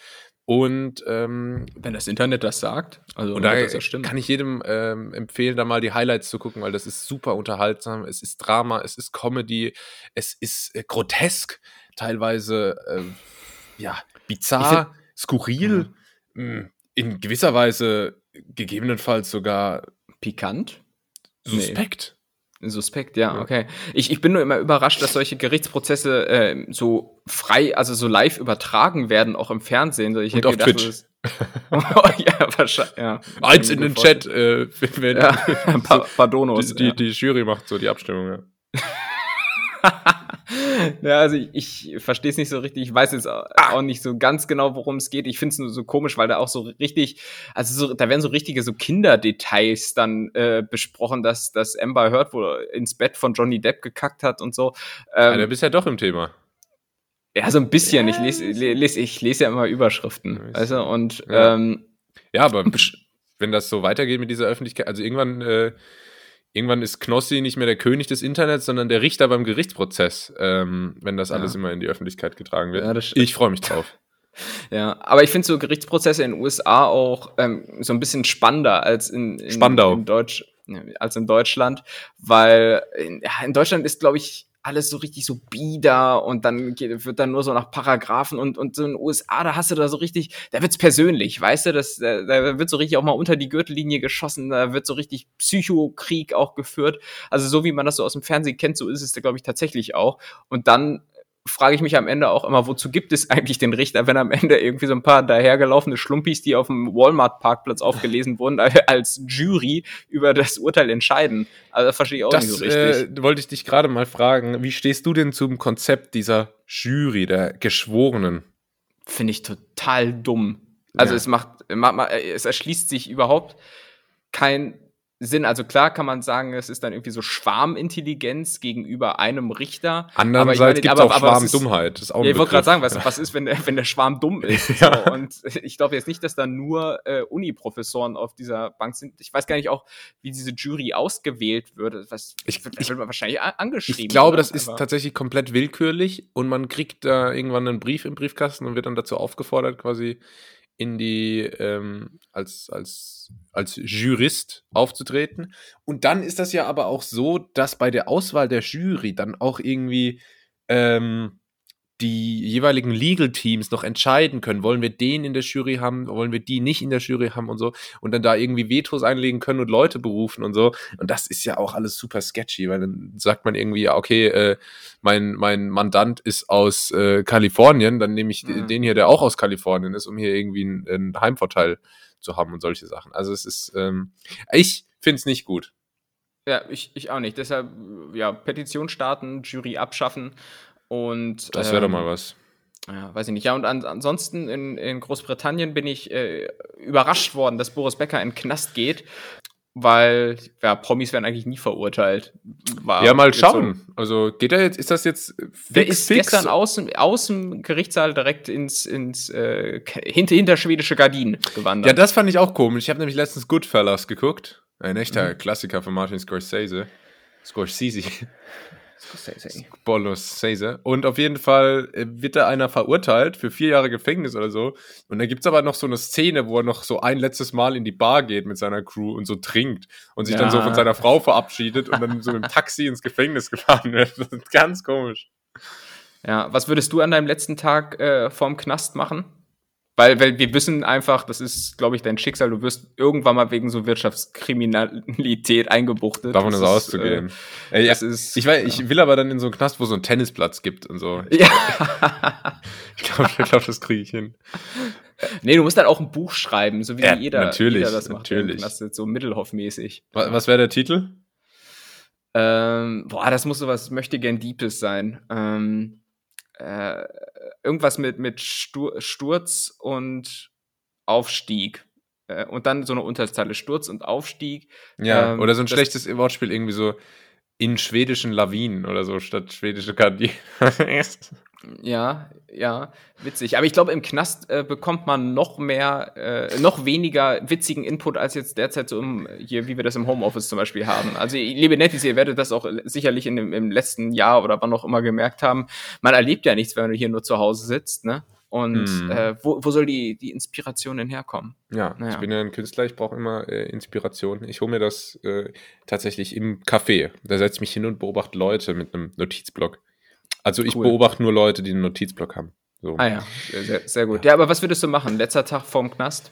Und ähm, wenn das Internet das sagt, also und da das ja kann ich jedem ähm, empfehlen, da mal die Highlights zu gucken, weil das ist super unterhaltsam. Es ist Drama, es ist Comedy, es ist äh, grotesk, teilweise äh, ja bizarr, find, skurril, ja. Hm, in gewisser Weise gegebenenfalls sogar pikant, suspekt. Suspekt, ja, okay. Ich, ich bin nur immer überrascht, dass solche Gerichtsprozesse äh, so frei, also so live übertragen werden, auch im Fernsehen. Ich Und auf gedacht, Twitch. oh, ja, wahrscheinlich. Ja, Eins in den Chat, äh, wenn, ja, ein paar, paar Donos. Die, die, ja. die Jury macht so die Abstimmung, ja. ja, also ich, ich verstehe es nicht so richtig. Ich weiß jetzt auch nicht so ganz genau, worum es geht. Ich finde es nur so komisch, weil da auch so richtig, also so, da werden so richtige so Kinderdetails dann äh, besprochen, dass, dass Amber Heard wohl ins Bett von Johnny Depp gekackt hat und so. Ähm, ja, du bist ja doch im Thema. Ja, so ein bisschen. Ich lese, lese, ich lese ja immer Überschriften. Weißt du? Und ja. Ähm, ja, aber wenn das so weitergeht mit dieser Öffentlichkeit, also irgendwann äh, irgendwann ist Knossi nicht mehr der König des Internets, sondern der Richter beim Gerichtsprozess, ähm, wenn das alles immer in die Öffentlichkeit getragen wird. Ja, ich freue mich drauf. Ja, aber ich finde so Gerichtsprozesse in den USA auch ähm, so ein bisschen spannender als in, in, in Deutsch, als in Deutschland, weil in, ja, in Deutschland ist, glaube ich, alles so richtig so bieder und dann geht, wird dann nur so nach Paragraphen und, und so in den USA, da hast du da so richtig, da wird's persönlich, weißt du, das, da, wird so richtig auch mal unter die Gürtellinie geschossen, da wird so richtig Psychokrieg auch geführt. Also so wie man das so aus dem Fernsehen kennt, so ist es da, glaube ich, tatsächlich auch. Und dann frage ich mich am Ende auch immer, wozu gibt es eigentlich den Richter, wenn am Ende irgendwie so ein paar dahergelaufene Schlumpis, die auf dem Walmart-Parkplatz aufgelesen wurden, als Jury über das Urteil entscheiden. Also das verstehe ich auch das, nicht so richtig. Äh, wollte ich dich gerade mal fragen, wie stehst du denn zum Konzept dieser Jury, der Geschworenen? Finde ich total dumm. Also ja. es macht Es erschließt sich überhaupt kein Sinn. Also klar kann man sagen, es ist dann irgendwie so Schwarmintelligenz gegenüber einem Richter. Andererseits gibt es auch Schwarmdummheit. Ja, ich wollte gerade sagen, was, was ist, wenn der, wenn der Schwarm dumm ist? ja. so. Und ich glaube jetzt nicht, dass da nur äh, Uni-Professoren auf dieser Bank sind. Ich weiß gar nicht auch, wie diese Jury ausgewählt wird. Was ich, ich, wird man wahrscheinlich angeschrieben. Ich glaube, das ist tatsächlich komplett willkürlich und man kriegt da irgendwann einen Brief im Briefkasten und wird dann dazu aufgefordert, quasi in die ähm, als, als, als Jurist aufzutreten. Und dann ist das ja aber auch so, dass bei der Auswahl der Jury dann auch irgendwie ähm, die jeweiligen Legal Teams noch entscheiden können, wollen wir den in der Jury haben, wollen wir die nicht in der Jury haben und so und dann da irgendwie Vetos einlegen können und Leute berufen und so und das ist ja auch alles super sketchy, weil dann sagt man irgendwie, ja okay, äh, mein, mein Mandant ist aus äh, Kalifornien, dann nehme ich mhm. den hier, der auch aus Kalifornien ist, um hier irgendwie einen, einen Heimvorteil zu haben und solche Sachen. Also es ist, ähm, ich finde es nicht gut. Ja, ich, ich auch nicht. Deshalb, ja, Petition starten, Jury abschaffen und, das wäre ähm, doch mal was. Ja, weiß ich nicht. Ja, und an, ansonsten in, in Großbritannien bin ich äh, überrascht worden, dass Boris Becker in den Knast geht, weil ja, Promis werden eigentlich nie verurteilt. War ja, mal schauen. So, also geht er jetzt, ist das jetzt fix, Der ist fix? gestern aus, aus dem Gerichtssaal direkt ins, ins äh, hinter, hinter schwedische Gardinen gewandert. Ja, das fand ich auch komisch. Ich habe nämlich letztens Goodfellas geguckt. Ein echter mhm. Klassiker von Martin Scorsese. Scorsese. Scorsese. Scorsese. Und auf jeden Fall äh, wird da einer verurteilt für vier Jahre Gefängnis oder so. Und da gibt es aber noch so eine Szene, wo er noch so ein letztes Mal in die Bar geht mit seiner Crew und so trinkt und sich ja. dann so von seiner Frau verabschiedet und dann so mit dem Taxi ins Gefängnis gefahren wird. Das ist ganz komisch. Ja, was würdest du an deinem letzten Tag äh, vorm Knast machen? Weil, weil wir wissen einfach, das ist, glaube ich, dein Schicksal, du wirst irgendwann mal wegen so Wirtschaftskriminalität eingebuchtet. Davon ist auszugehen. Äh, ist, ich, weiß, ja. ich will aber dann in so einen Knast, wo es so einen Tennisplatz gibt und so. Ich ja. ich glaube, ich glaub, das kriege ich hin. Nee, du musst dann auch ein Buch schreiben, so wie ja, jeder, natürlich, jeder das macht. Natürlich. Das ist so Mittelhoff-mäßig. Was, was wäre der Titel? Ähm, boah, das muss so was möchte gern Deepes sein. Ähm, äh, irgendwas mit, mit Sturz und Aufstieg. Äh, und dann so eine Unterzeile Sturz und Aufstieg. Ja, ähm, oder so ein schlechtes Wortspiel, irgendwie so in schwedischen Lawinen oder so statt schwedische Gardinen. Ja, ja, witzig. Aber ich glaube, im Knast äh, bekommt man noch mehr, äh, noch weniger witzigen Input als jetzt derzeit so im, hier, wie wir das im Homeoffice zum Beispiel haben. Also, liebe Nettis, ihr werdet das auch sicherlich in dem, im letzten Jahr oder wann auch immer gemerkt haben. Man erlebt ja nichts, wenn man hier nur zu Hause sitzt, ne? Und hm. äh, wo, wo soll die, die Inspiration denn herkommen? Ja, naja. ich bin ja ein Künstler, ich brauche immer äh, Inspiration. Ich hole mir das äh, tatsächlich im Café. Da setze ich mich hin und beobachte Leute mit einem Notizblock. Also ich cool. beobachte nur Leute, die einen Notizblock haben. So. Ah ja, sehr, sehr gut. Ja, aber was würdest du machen? Letzter Tag vorm Knast?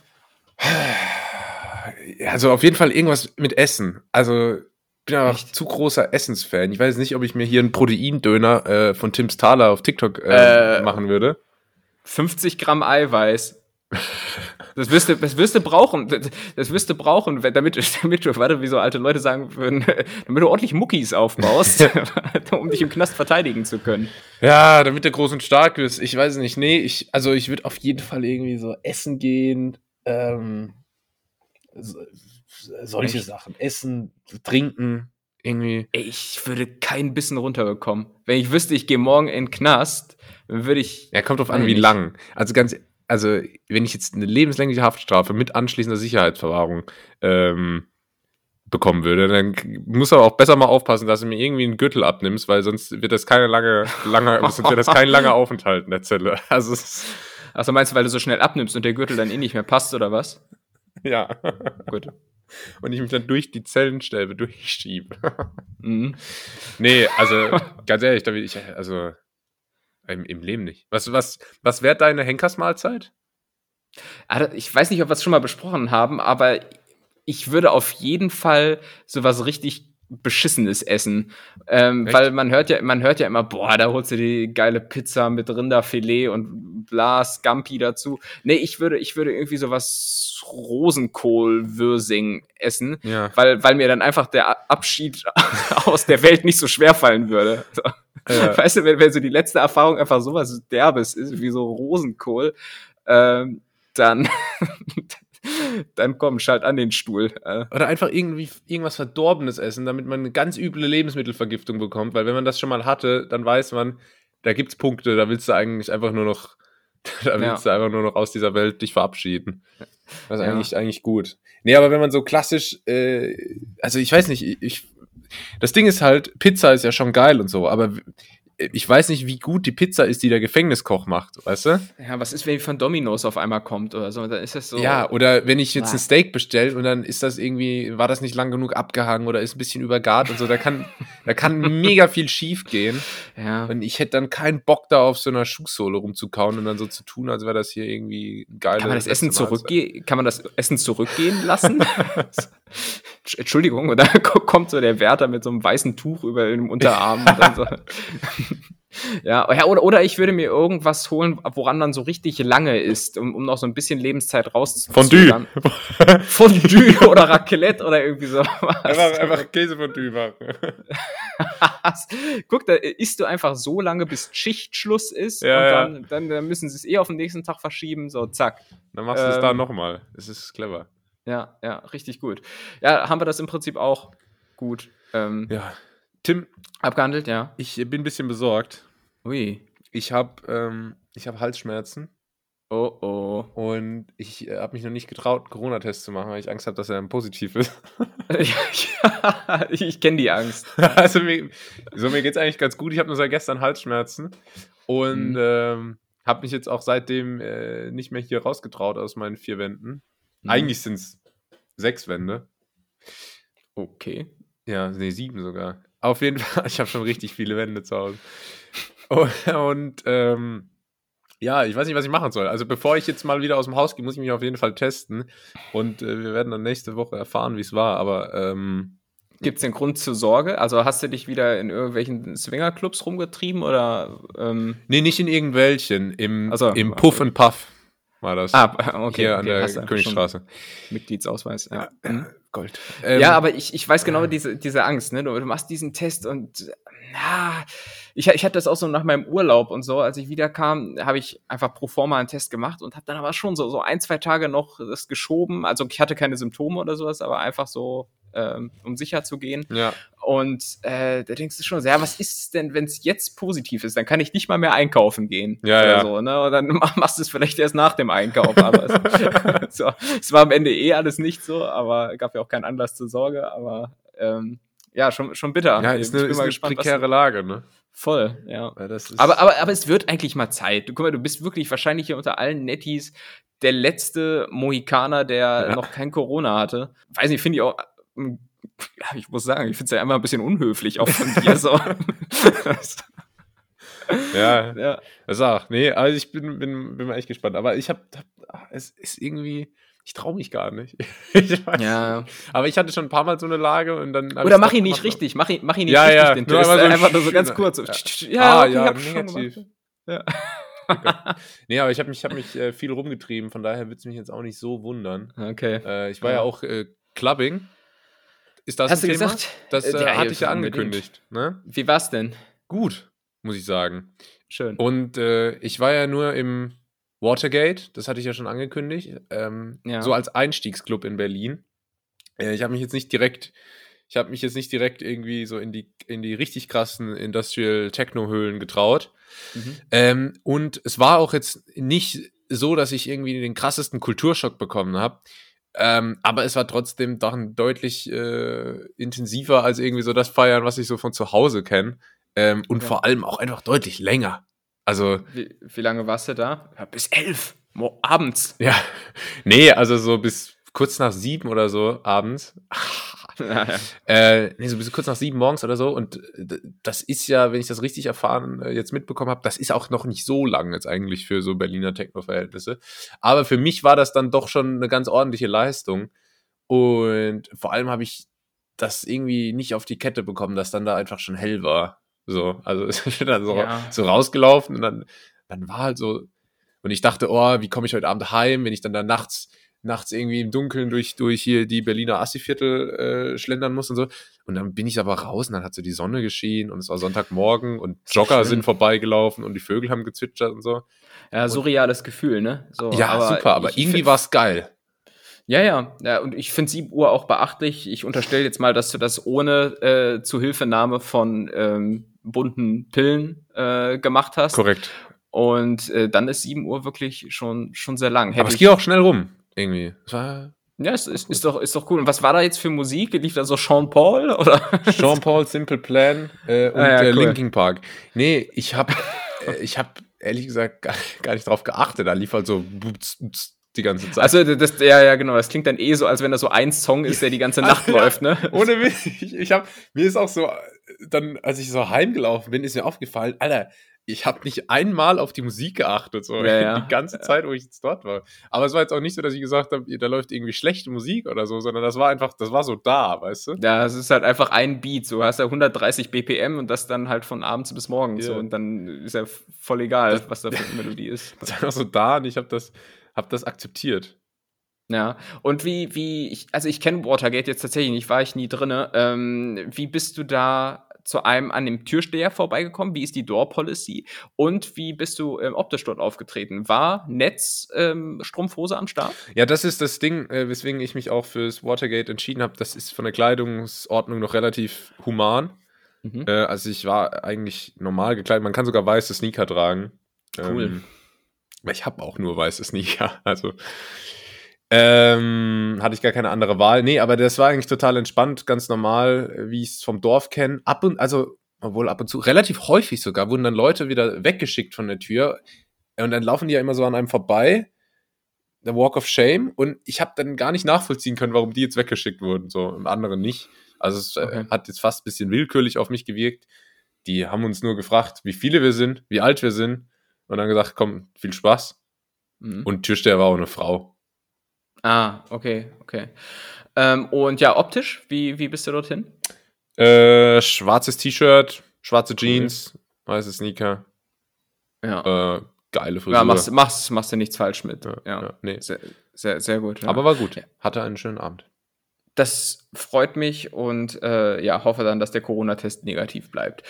Also auf jeden Fall irgendwas mit Essen. Also ich bin aber zu großer Essensfan. Ich weiß nicht, ob ich mir hier einen Proteindöner äh, von Tim Thaler auf TikTok äh, äh, machen würde. 50 Gramm Eiweiß. Das wirst du, das wirst du brauchen, das wirst du brauchen, damit, damit du, warte, wie so alte Leute sagen würden, damit du ordentlich Muckis aufbaust, um dich im Knast verteidigen zu können. Ja, damit du groß und stark bist. Ich weiß nicht, nee, ich, also ich würde auf jeden Fall irgendwie so essen gehen, ähm, so, solche? Sachen. Essen, trinken, irgendwie. Ich würde kein Bissen runterbekommen. Wenn ich wüsste, ich gehe morgen in den Knast, würde ich. Ja, kommt drauf an, wie lang. Also ganz, also wenn ich jetzt eine lebenslängliche Haftstrafe mit anschließender Sicherheitsverwahrung ähm, bekommen würde, dann muss aber auch besser mal aufpassen, dass du mir irgendwie einen Gürtel abnimmst, weil sonst wird das keine lange, lange, sonst wird das kein langer Aufenthalt in der Zelle. Also Achso, meinst du, weil du so schnell abnimmst und der Gürtel dann eh nicht mehr passt, oder was? Ja. Gut. Und ich mich dann durch die Zellenstäbe durchschiebe. mhm. Nee, also ganz ehrlich, da will ich, also im, Im, Leben nicht. Was, was, was wäre deine Henkersmahlzeit? Also ich weiß nicht, ob wir es schon mal besprochen haben, aber ich würde auf jeden Fall sowas richtig beschissenes essen. Ähm, weil man hört ja, man hört ja immer, boah, da holst du die geile Pizza mit Rinderfilet und bla, Scampi dazu. Nee, ich würde, ich würde irgendwie sowas Rosenkohl-Würsing essen, ja. weil, weil mir dann einfach der Abschied aus der Welt nicht so schwer fallen würde. So. Ja. Weißt du, wenn, wenn so die letzte Erfahrung einfach sowas Derbes ist, wie so Rosenkohl, ähm, dann, Dann komm, schalt an den Stuhl. Äh, Oder einfach irgendwie irgendwas Verdorbenes essen, damit man eine ganz üble Lebensmittelvergiftung bekommt. Weil wenn man das schon mal hatte, dann weiß man, da gibt's Punkte, da willst du eigentlich einfach nur noch, da willst du einfach nur noch aus dieser Welt dich verabschieden. Das ist Ja. eigentlich, eigentlich gut. Nee, aber wenn man so klassisch, äh, also ich weiß nicht, ich- ich, das Ding ist halt, Pizza ist ja schon geil und so, aber ich weiß nicht, wie gut die Pizza ist, die der Gefängniskoch macht, weißt du? ja, was ist, wenn die von Domino's auf einmal kommt oder so? Dann ist das so. Ja, oder wenn ich jetzt Ah. ein Steak bestelle und dann ist das irgendwie, war das nicht lang genug abgehangen oder ist ein bisschen übergart und so, da kann, da kann mega viel schief gehen. ja. Und ich hätte dann keinen Bock da auf so einer Schuhsohle rumzukauen und dann so zu tun, als wäre das hier irgendwie geil. Kann man das Essen zurückgehen? Kann man das Essen zurückgehen lassen? Entschuldigung, und dann kommt so der Wärter mit so einem weißen Tuch über dem Unterarm. und dann so. Ja, oder, oder ich würde mir irgendwas holen, woran man so richtig lange isst, um, um noch so ein bisschen Lebenszeit rauszuzögern. Fondue. Fondue oder Raclette oder irgendwie so. einfach, einfach Käsefondue machen. Guck, da isst du einfach so lange, bis Schichtschluss ist Ja, und ja. dann, dann, dann müssen sie es eh auf den nächsten Tag verschieben. So, zack. Dann machst du es da Ähm, nochmal. Das ist clever. Ja, ja, richtig gut. Ja, haben wir das im Prinzip auch gut ähm, Ja. Tim, abgehandelt, ja. ich bin ein bisschen besorgt. Ui. Ich habe ähm, ich hab Halsschmerzen Oh oh. und ich äh, habe mich noch nicht getraut, einen Corona-Test zu machen, weil ich Angst habe, dass er dann positiv ist. ja, ich kenne die Angst. also mir, so, mir geht es eigentlich ganz gut. Ich habe nur seit gestern Halsschmerzen und Mhm. ähm, habe mich jetzt auch seitdem äh, nicht mehr hier rausgetraut aus meinen vier Wänden. Mhm. Eigentlich sind es sechs Wände. Okay. Ja, nee, sieben sogar. Auf jeden Fall, ich habe schon richtig viele Wände zu Hause. Und, und ähm, ja, ich weiß nicht, was ich machen soll. Also bevor ich jetzt mal wieder aus dem Haus gehe, muss ich mich auf jeden Fall testen. Und äh, wir werden dann nächste Woche erfahren, wie es war. Aber ähm, Gibt es den Grund zur Sorge? Also hast du dich wieder in irgendwelchen Swingerclubs rumgetrieben oder? Ähm, nee, nicht in irgendwelchen. Im, so. im Puff and Puff war das. ah, okay. hier an der Königstraße. Mitgliedsausweis. Ja. Mhm. Gold. ja, aber ich, ich weiß genau diese, diese Angst, ne? Du, du machst diesen Test und ja, ich, ich hatte das auch so nach meinem Urlaub und so, als ich wiederkam, habe ich einfach pro forma einen Test gemacht und habe dann aber schon so, so ein, zwei Tage noch das geschoben. Also ich hatte keine Symptome oder sowas, aber einfach so, ähm, um sicher zu gehen. Ja, Und äh, da denkst du schon so, ja, was ist denn, wenn es jetzt positiv ist? Dann kann ich nicht mal mehr einkaufen gehen. Ja, oder ja. So, ne? Und dann mach- machst du es vielleicht erst nach dem Einkauf. Aber es, so, es war am Ende eh alles nicht so, aber gab ja auch keinen Anlass zur Sorge. Aber ähm, ja, schon, schon bitter. ja ist Ich eine, bin ist mal eine gespannt, prekäre Lage, ne? Voll, ja. Ist, Aber, aber, aber es wird eigentlich mal Zeit. Du, guck mal, du bist wirklich wahrscheinlich hier unter allen Netties der letzte Mohikaner, der Ja. noch kein Corona hatte. Weiß nicht, finde ich auch. Ja, ich muss sagen, ich finde es ja immer ein bisschen unhöflich auch von dir so. ja, ja. Das auch. Nee, also ich bin, bin, bin mal echt gespannt. Aber ich habe, hab, es ist irgendwie, ich traue mich gar nicht. ich weiß ja. nicht. Aber ich hatte schon ein paar Mal so eine Lage und dann. Oder mach ihn nicht richtig. Mach ihn, mach ihn nicht Ja, richtig, ja, den nur Test. so Einfach nur so ganz kurz. So. Ja. Ja, Ah, okay, ja, ich negativ. Ja. Nee, aber ich habe mich, hab mich äh, viel rumgetrieben, von daher wird es mich jetzt auch nicht so wundern. Okay. Äh, ich war ja, Ja. auch äh, Clubbing. Ist das Hast ein du Thema? gesagt? Das Äh, äh, ja, hatte ich ja angekündigt. Ne? Wie war's denn? Gut, muss ich sagen. Schön. Und äh, ich war ja nur im Watergate, das hatte ich ja schon angekündigt, ähm, Ja. so als Einstiegsclub in Berlin. Äh, ich habe mich jetzt nicht direkt, ich habe mich jetzt nicht direkt irgendwie so in die, in die richtig krassen Industrial Techno-Höhlen getraut. Mhm. Ähm, und es war auch jetzt nicht so, dass ich irgendwie den krassesten Kulturschock bekommen habe. Ähm, aber es war trotzdem doch ein deutlich äh, intensiver als irgendwie so das Feiern, was ich so von zu Hause kenne. Ähm, und Ja. vor allem auch einfach deutlich länger. Also, Wie, wie lange warst du da? Ja, bis elf. Abends. ja, nee, also so bis kurz nach sieben oder so abends. Ja, ja. Äh, nee, so bis kurz nach sieben morgens oder so. Und äh, das ist ja, wenn ich das richtig erfahren, äh, jetzt mitbekommen habe, das ist auch noch nicht so lang jetzt eigentlich für so Berliner Techno-Verhältnisse. Aber für mich war das dann doch schon eine ganz ordentliche Leistung. Und vor allem habe ich das irgendwie nicht auf die Kette bekommen, dass dann da einfach schon hell war. So, also ich bin dann so, Ja. so rausgelaufen und dann, dann war halt so, und ich dachte, oh, wie komme ich heute Abend heim, wenn ich dann da nachts, nachts irgendwie im Dunkeln durch, durch hier die Berliner Assi-Viertel äh, schlendern muss und so. Und dann bin ich aber raus und dann hat so die Sonne geschienen und es war Sonntagmorgen und Jogger sind vorbeigelaufen und die Vögel haben gezwitschert und so. ja, surreales Gefühl, ne? So, ja, super, aber ich- ich irgendwie war es geil. Ja, ja, ja, und ich finde 7 Uhr auch beachtlich. Ich unterstelle jetzt mal, dass du das ohne äh, Zuhilfenahme von ähm, bunten Pillen äh, gemacht hast. Korrekt. Und äh, dann ist 7 Uhr wirklich schon, schon sehr lang. Aber es ging auch schnell rum, irgendwie. Es war ja, ist, ist, ist, doch, ist doch cool. Und was war da jetzt für Musik? Lief da so Sean Paul? Oder? Sean Paul, Simple Plan äh, und Ah, ja, der cool. Linkin Park. Nee, ich hab, äh, ich hab ehrlich gesagt gar, gar nicht drauf geachtet. Da lief halt so die ganze Zeit. Also, das, ja, ja, genau. Das klingt dann eh so, als wenn da so ein Song ist, der die ganze Nacht Ja, läuft, ne? Ohne Witz. Ich, ich hab, mir ist auch so, äh, dann, als ich so heimgelaufen bin, ist mir aufgefallen, Alter, ich habe nicht einmal auf die Musik geachtet, so Ja, ja. die ganze Zeit, wo ich jetzt dort war. Aber es war jetzt auch nicht so, dass ich gesagt habe, da läuft irgendwie schlechte Musik oder so, sondern das war einfach, das war so da, weißt du? Ja, es ist halt einfach ein Beat. So, du hast ja 130 BPM und das dann halt von abends bis morgens. Ja. So, und dann ist ja voll egal, Das- was da für eine Melodie ist. Das war einfach so da und ich habe das, hab das akzeptiert. Ja, und wie, wie, ich, also ich kenne Watergate jetzt tatsächlich nicht, war ich nie drinne. Ähm, wie bist du da zu einem an dem Türsteher vorbeigekommen? Wie ist die Door Policy? Und wie bist du ähm, optisch dort aufgetreten? War Netz ähm, Strumpfhose am Start? Ja, das ist das Ding, äh, weswegen ich mich auch fürs Watergate entschieden habe. Das ist von der Kleidungsordnung noch relativ human. Mhm. Äh, also ich war eigentlich normal gekleidet. Man kann sogar weiße Sneaker tragen. Cool. Ähm, ich habe auch nur weiße Sneaker. Also ähm, hatte ich gar keine andere Wahl. Nee, aber das war eigentlich total entspannt, ganz normal, wie ich es vom Dorf kenne. Ab und, also, obwohl ab und zu, relativ häufig sogar, wurden dann Leute wieder weggeschickt von der Tür. Und dann laufen die ja immer so an einem vorbei. Der Walk of Shame. Und ich habe dann gar nicht nachvollziehen können, warum die jetzt weggeschickt wurden, so und andere nicht. Also es äh, Okay. hat jetzt fast ein bisschen willkürlich auf mich gewirkt. Die haben uns nur gefragt, wie viele wir sind, wie alt wir sind. Und dann gesagt, komm, viel Spaß. Mhm. Und Türsteher war auch eine Frau. Ah, okay, okay. Ähm, und ja, optisch, wie, wie bist du dorthin? Äh, schwarzes T-Shirt, schwarze Jeans, weiße Sneaker, Ja. äh, geile Frisur. ja machst, machst, machst du nichts falsch mit. ja, Ja, ja, nee. Sehr, sehr, sehr gut. Aber war gut. Hatte einen schönen Abend. Das freut mich und äh, ja, hoffe dann, dass der Corona-Test negativ bleibt.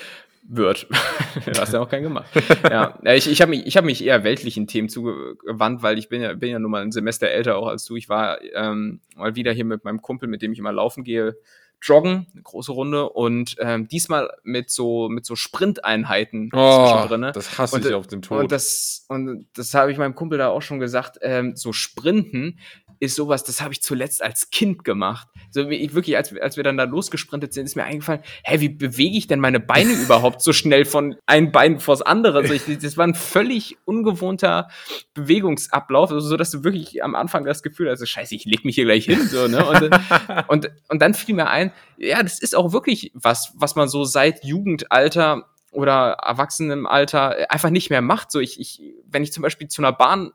Wird. du hast ja auch keinen gemacht. ja, ich, ich habe mich, ich hab mich eher weltlichen Themen zugewandt, weil ich bin ja, bin ja nun mal ein Semester älter auch als du. Ich war ähm, mal wieder hier mit meinem Kumpel, mit dem ich immer laufen gehe, joggen, eine große Runde und ähm, diesmal mit so mit so Sprinteinheiten zwischendrin. Oh, das hasse Und, ich auf den Tod. Und das, und das habe ich meinem Kumpel da auch schon gesagt, ähm, so Sprinten ist sowas, das habe ich zuletzt als Kind gemacht. So wie ich wirklich, als, wir- als wir dann da losgesprintet sind, ist mir eingefallen, hä, wie bewege ich denn meine Beine überhaupt so schnell von einem Bein vors andere? Also ich, das war ein völlig ungewohnter Bewegungsablauf, also so dass du wirklich am Anfang das Gefühl hast, scheiße, ich leg mich hier gleich hin. So, ne? und, dann- und, und dann fiel mir ein, ja, das ist auch wirklich was, was man so seit Jugendalter oder Erwachsenenalter einfach nicht mehr macht. So, ich, ich, wenn ich zum Beispiel zu einer Bahn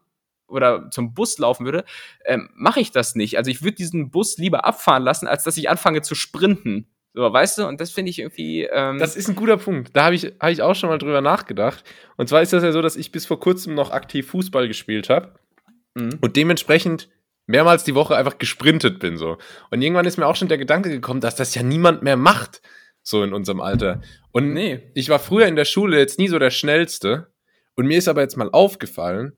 oder zum Bus laufen würde, ähm, mache ich das nicht. Also ich würde diesen Bus lieber abfahren lassen, als dass ich anfange zu sprinten. So, weißt du? Und das finde ich irgendwie. Ähm, Das ist ein guter Punkt. Da habe ich, hab ich auch schon mal drüber nachgedacht. Und zwar ist das ja so, dass ich bis vor kurzem noch aktiv Fußball gespielt habe mhm. und dementsprechend mehrmals die Woche einfach gesprintet bin. so. Und irgendwann ist mir auch schon der Gedanke gekommen, dass das ja niemand mehr macht, so in unserem Alter. Und Nee. ich war früher in der Schule jetzt nie so der Schnellste. Und mir ist aber jetzt mal aufgefallen,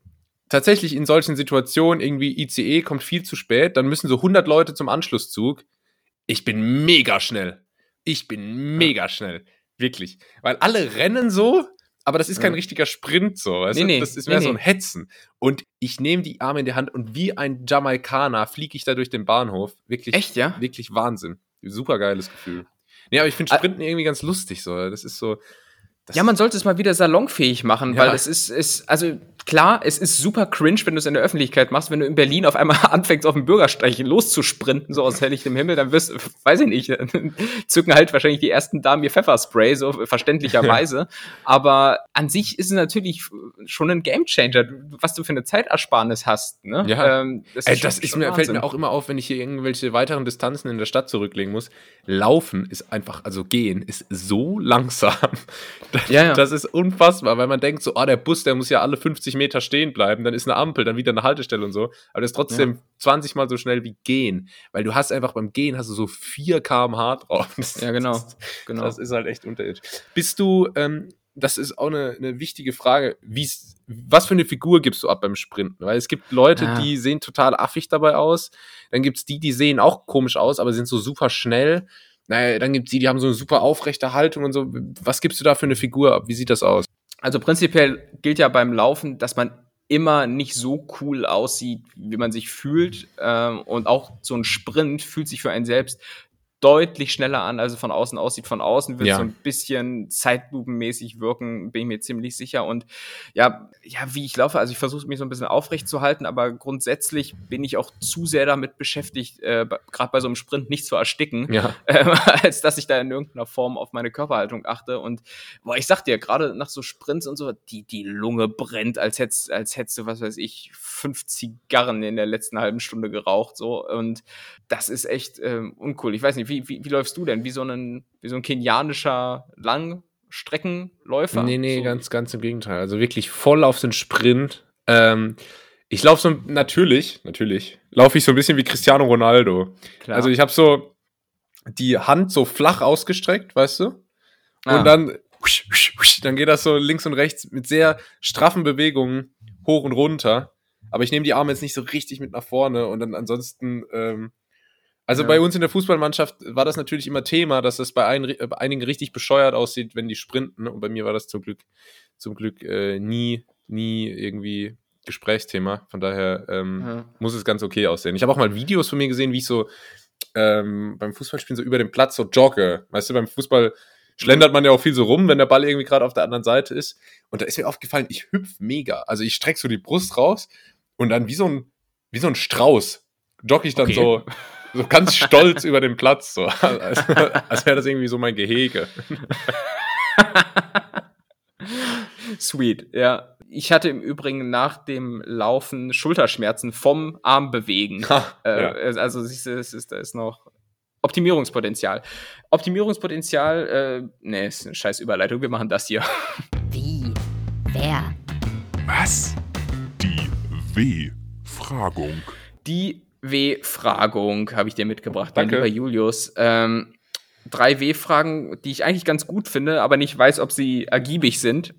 tatsächlich in solchen Situationen, irgendwie ICE kommt viel zu spät, dann müssen so 100 Leute zum Anschlusszug. Ich bin mega schnell. Ich bin mega schnell. Wirklich. Weil alle rennen so, aber das ist kein Ja. richtiger Sprint so. Weißt Nee, nee. Das ist Nee, mehr so ein nee. Hetzen. Und ich nehme die Arme in die Hand und wie ein Jamaikaner fliege ich da durch den Bahnhof. Wirklich, Echt, ja? wirklich Wahnsinn. Super geiles Gefühl. Nee, aber ich finde. Sprinten irgendwie ganz lustig so. Das ist so. Das Ja, man sollte es mal wieder salonfähig machen, Ja. weil es ist, ist, also klar, es ist super cringe, wenn du es in der Öffentlichkeit machst, wenn du in Berlin auf einmal anfängst, auf dem Bürgersteig loszusprinten, so aus helllichtem Himmel, dann wirst, weiß ich nicht, zücken halt wahrscheinlich die ersten Damen ihr Pfefferspray, so verständlicherweise. Aber an sich ist es natürlich schon ein Gamechanger, was du für eine Zeitersparnis hast, ne? Ja. Ähm, das Ey, schon- das ist schon mir, fällt mir auch immer auf, wenn ich hier irgendwelche weiteren Distanzen in der Stadt zurücklegen muss. Laufen ist einfach, also gehen ist so langsam. Das, Ja, ja. das ist unfassbar, weil man denkt so, ah, der Bus, der muss ja alle 50 Meter stehen bleiben, dann ist eine Ampel, dann wieder eine Haltestelle und so. Aber das ist trotzdem 20 Mal so schnell wie gehen. Weil du hast einfach beim Gehen hast du so 4 km/h drauf. Das, Ja, genau, Das, genau. das ist halt echt unterirdisch. Bist du, ähm, das ist auch eine, eine wichtige Frage. Wie's, was für eine Figur gibst du ab beim Sprinten? Weil es gibt Leute, Ah. die sehen total affig dabei aus. Dann gibt's die, die sehen auch komisch aus, aber sind so super schnell. Naja, dann gibt's die, die haben so eine super aufrechte Haltung und so. Was gibst du da für eine Figur ab? Wie sieht das aus? Also prinzipiell gilt ja beim Laufen, dass man immer nicht so cool aussieht, wie man sich fühlt. Ähm, und auch so ein Sprint fühlt sich für einen selbst deutlich schneller an, als es von außen aussieht. Von außen wird Ja. so ein bisschen zeitlupenmäßig wirken, bin ich mir ziemlich sicher. Und ja, ja, wie ich laufe, also ich versuche mich so ein bisschen aufrecht zu halten, aber grundsätzlich bin ich auch zu sehr damit beschäftigt, äh, gerade bei so einem Sprint nicht zu ersticken Ja. ähm, als dass ich da in irgendeiner Form auf meine Körperhaltung achte. Und boah, ich sag dir, gerade nach so Sprints und so, die, die Lunge brennt, als hättest, als hättest du, was weiß ich, fünf Zigarren in der letzten halben Stunde geraucht. So. Und das ist echt ähm, uncool. Ich weiß nicht, wie, wie, wie läufst du denn? Wie so ein, wie so ein kenianischer Langstreckenläufer? Nee, nee, so, ganz, ganz im Gegenteil. Also wirklich voll auf den Sprint. Ähm, ich laufe so, natürlich, natürlich, laufe ich so ein bisschen wie Cristiano Ronaldo. klar. Also ich habe so die Hand so flach ausgestreckt, weißt du? Ah. Und dann, dann geht das so links und rechts mit sehr straffen Bewegungen hoch und runter. Aber ich nehme die Arme jetzt nicht so richtig mit nach vorne und dann ansonsten, ähm, also Ja. bei uns in der Fußballmannschaft war das natürlich immer Thema, dass das bei, ein, bei einigen richtig bescheuert aussieht, wenn die sprinten. Und bei mir war das zum Glück, zum Glück äh, nie, nie irgendwie Gesprächsthema. Von daher ähm, Ja. muss es ganz okay aussehen. Ich habe auch mal Videos von mir gesehen, wie ich so ähm, beim Fußballspielen so über den Platz so jogge. Weißt du, beim Fußball schlendert man ja auch viel so rum, wenn der Ball irgendwie gerade auf der anderen Seite ist. Und da ist mir aufgefallen, ich hüpf mega. Also ich strecke so die Brust raus und dann wie so ein, wie so ein Strauß jogge ich dann Okay. so, so ganz stolz über den Platz. So. Als, als wäre das irgendwie so mein Gehege. Sweet, ja. Ich hatte im Übrigen nach dem Laufen Schulterschmerzen vom Arm bewegen. Ha, Äh, ja. Also es ist, da ist noch Optimierungspotenzial. Optimierungspotenzial, äh, nee, ist eine scheiß Überleitung, wir machen das hier. Wie? Wer? Was? Die W-Fragung. Die W-Fragung habe ich dir mitgebracht, mein Danke. lieber Julius. Ähm, drei W-Fragen, die ich eigentlich ganz gut finde, aber nicht weiß, ob sie ergiebig sind.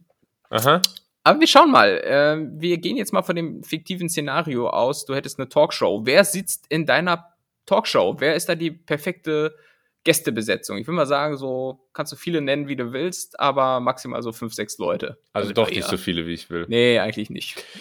Aha. Aber wir schauen mal. Ähm, wir gehen jetzt mal von dem fiktiven Szenario aus. Du hättest eine Talkshow. Wer sitzt in deiner Talkshow? Wer ist da die perfekte Gästebesetzung? Ich will mal sagen, so kannst du viele nennen, wie du willst, aber maximal so fünf, sechs Leute. Also doch nicht so viele, wie ich will. Nee, eigentlich nicht.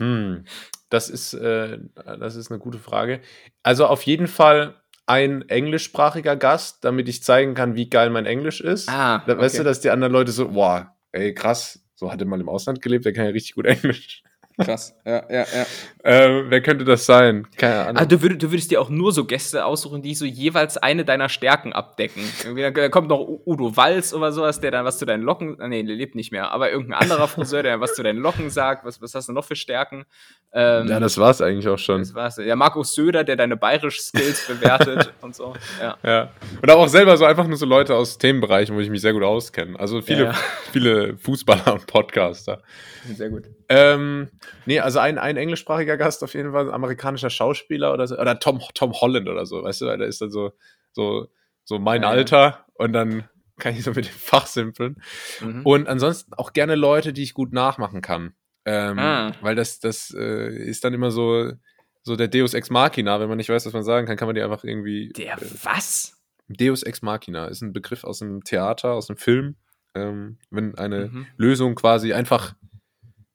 Hm, das ist, äh, das ist eine gute Frage. Also auf jeden Fall ein englischsprachiger Gast, damit ich zeigen kann, wie geil mein Englisch ist. Ah, Da, Weißt okay. du, dass die anderen Leute so, wow, ey, krass, so hat er mal im Ausland gelebt, der kann ja richtig gut Englisch. Krass. Ja, ja, ja. Äh, wer könnte das sein? Keine Ahnung. Ah, du, würdest, du würdest dir auch nur so Gäste aussuchen, die so jeweils eine deiner Stärken abdecken. Irgendwie, da kommt noch Udo Walz oder sowas, der dann was zu deinen Locken, ah, nee, der lebt nicht mehr, aber irgendein anderer Friseur, der was zu deinen Locken sagt. Was, was hast du noch für Stärken? Ähm, ja, das war's eigentlich auch schon. das war's. Ja, Markus Söder, der deine bayerisch-Skills bewertet und so. Ja. Ja. Und auch selber so einfach nur so Leute aus Themenbereichen, wo ich mich sehr gut auskenne. Also viele, Ja, ja. viele Fußballer und Podcaster. Sehr gut. Ähm, nee, also ein, ein englischsprachiger Gast auf jeden Fall, ein amerikanischer Schauspieler oder so, oder Tom, Tom Holland oder so, weißt du, weil der ist dann so, so, so mein Ja. Alter und dann kann ich so mit dem Fach simpeln. Mhm. Und ansonsten auch gerne Leute, die ich gut nachmachen kann. Ähm, Ah. Weil das, das äh, ist dann immer so, so der Deus Ex Machina, wenn man nicht weiß, was man sagen kann, kann man die einfach irgendwie. Der äh, was? Deus Ex Machina ist ein Begriff aus dem Theater, aus dem Film. Ähm, wenn eine Mhm. Lösung quasi einfach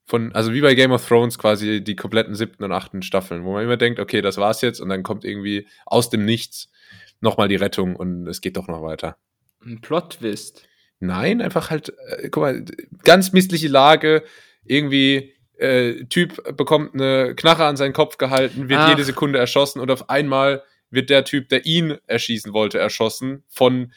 von, also wie bei Game of Thrones quasi die kompletten siebten und achten Staffeln, wo man immer denkt, okay, das war's jetzt und dann kommt irgendwie aus dem Nichts nochmal die Rettung und es geht doch noch weiter. Ein Plot-Twist. Nein, einfach halt, äh, guck mal, ganz missliche Lage, irgendwie äh, Typ bekommt eine Knarre an seinen Kopf gehalten, wird Ach. jede Sekunde erschossen und auf einmal wird der Typ, der ihn erschießen wollte, erschossen von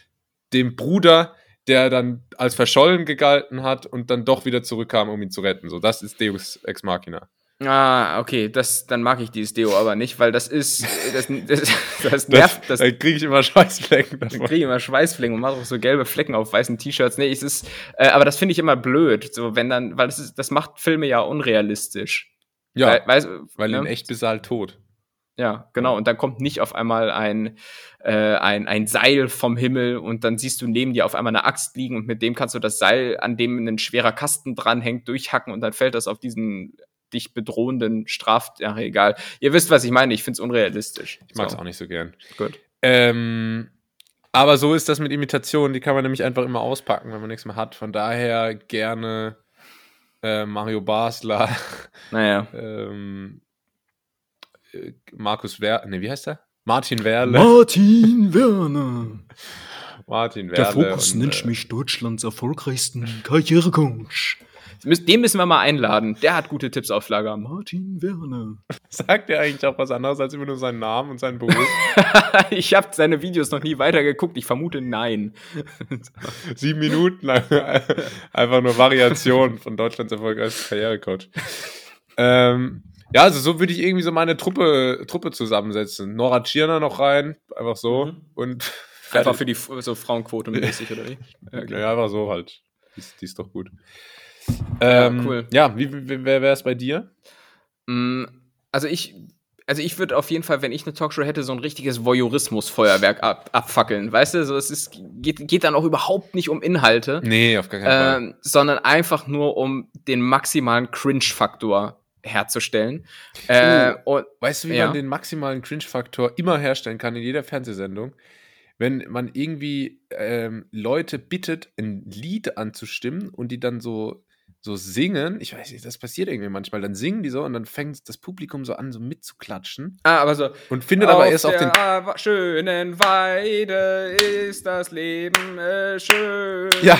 dem Bruder, der dann als verschollen gegalten hat und dann doch wieder zurückkam, um ihn zu retten. So, das ist Deus Ex Machina. Ah, okay, das, dann mag ich dieses Deo aber nicht, weil das ist, das, das, das nervt, das, da kriege ich immer Schweißflecken Dann davon. kriege ich immer Schweißflecken und mache auch so gelbe Flecken auf weißen T-Shirts. Nee, es ist, äh, aber das finde ich immer blöd, so wenn dann, weil das ist, das macht Filme ja unrealistisch. Ja, weil, weiß, weil ne? in echt bist du halt tot. Ja, genau. Und dann kommt nicht auf einmal ein, äh, ein, ein Seil vom Himmel und dann siehst du neben dir auf einmal eine Axt liegen und mit dem kannst du das Seil, an dem ein schwerer Kasten dranhängt, durchhacken und dann fällt das auf diesen dich bedrohenden Straf... Ja, egal. Ihr wisst, was ich meine. Ich find's unrealistisch. Ich mag es So, auch nicht so gern. Gut. Ähm, aber so ist das mit Imitationen, die kann man nämlich einfach immer auspacken, wenn man nichts mehr hat. Von daher gerne äh, Mario Basler, Naja. ähm, äh, Markus Wer, ne, wie heißt der? Martin Werle. Martin Werner. Martin Werle. Der Fokus und, nennt äh, mich Deutschlands erfolgreichsten Karrierecoach. Den müssen wir mal einladen. Der hat gute Tipps auf Lager. Martin Werner. Sagt er eigentlich auch was anderes als immer nur seinen Namen und seinen Beruf? ich habe seine Videos noch nie weitergeguckt. Ich vermute nein. Sieben Minuten lang. Einfach nur Variation von Deutschlands erfolgreichster Karrierecoach. ähm, ja, also so würde ich irgendwie so meine Truppe, Truppe zusammensetzen. Nora Tschirner noch rein, einfach so. Mhm. Und Einfach für die so Frauenquote mäßig, oder wie? Ja, okay. Ja, einfach so halt. Die, ist- die ist doch gut. Ähm, cool. Ja, wie, wie, wer wäre es bei dir? Mm, Also ich, also ich würde auf jeden Fall, wenn ich eine Talkshow hätte, so ein richtiges Voyeurismus-Feuerwerk ab, abfackeln. Weißt du, so es ist, geht, geht dann auch überhaupt nicht um Inhalte, Nee, auf gar keinen Fall. ähm, sondern einfach nur um den maximalen Cringe-Faktor herzustellen. Äh, und Weißt du, wie ja. man den maximalen Cringe-Faktor immer herstellen kann in jeder Fernsehsendung? Wenn man irgendwie ähm, Leute bittet, ein Lied anzustimmen und die dann so, so singen, ich weiß nicht, das passiert irgendwie manchmal, dann singen die so und dann fängt das Publikum so an, so mitzuklatschen ah, aber so. und findet aber erst auf den. schönen Weide ist das Leben äh, schön. Ja,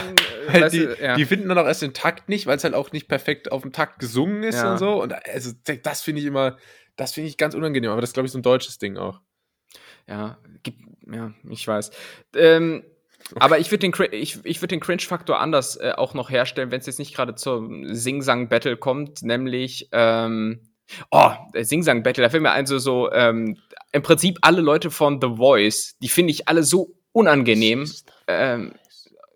Äh, weißt die, du, ja. die finden dann auch erst den Takt nicht, weil es halt auch nicht perfekt auf dem Takt gesungen ist Ja. und so. Und also, das finde ich immer, das finde ich ganz unangenehm, aber das ist, glaube ich, so ein deutsches Ding auch. Ja, gibt, ja, ich weiß. Ähm, Aber ich würde den, ich, ich würd den Cringe-Faktor anders äh, auch noch herstellen, wenn es jetzt nicht gerade zum Sing-Sang-Battle kommt, nämlich, ähm, oh, der Sing-Sang-Battle, da fällt mir ein, so, so ähm, im Prinzip alle Leute von The Voice, die finde ich alle so unangenehm. Ähm,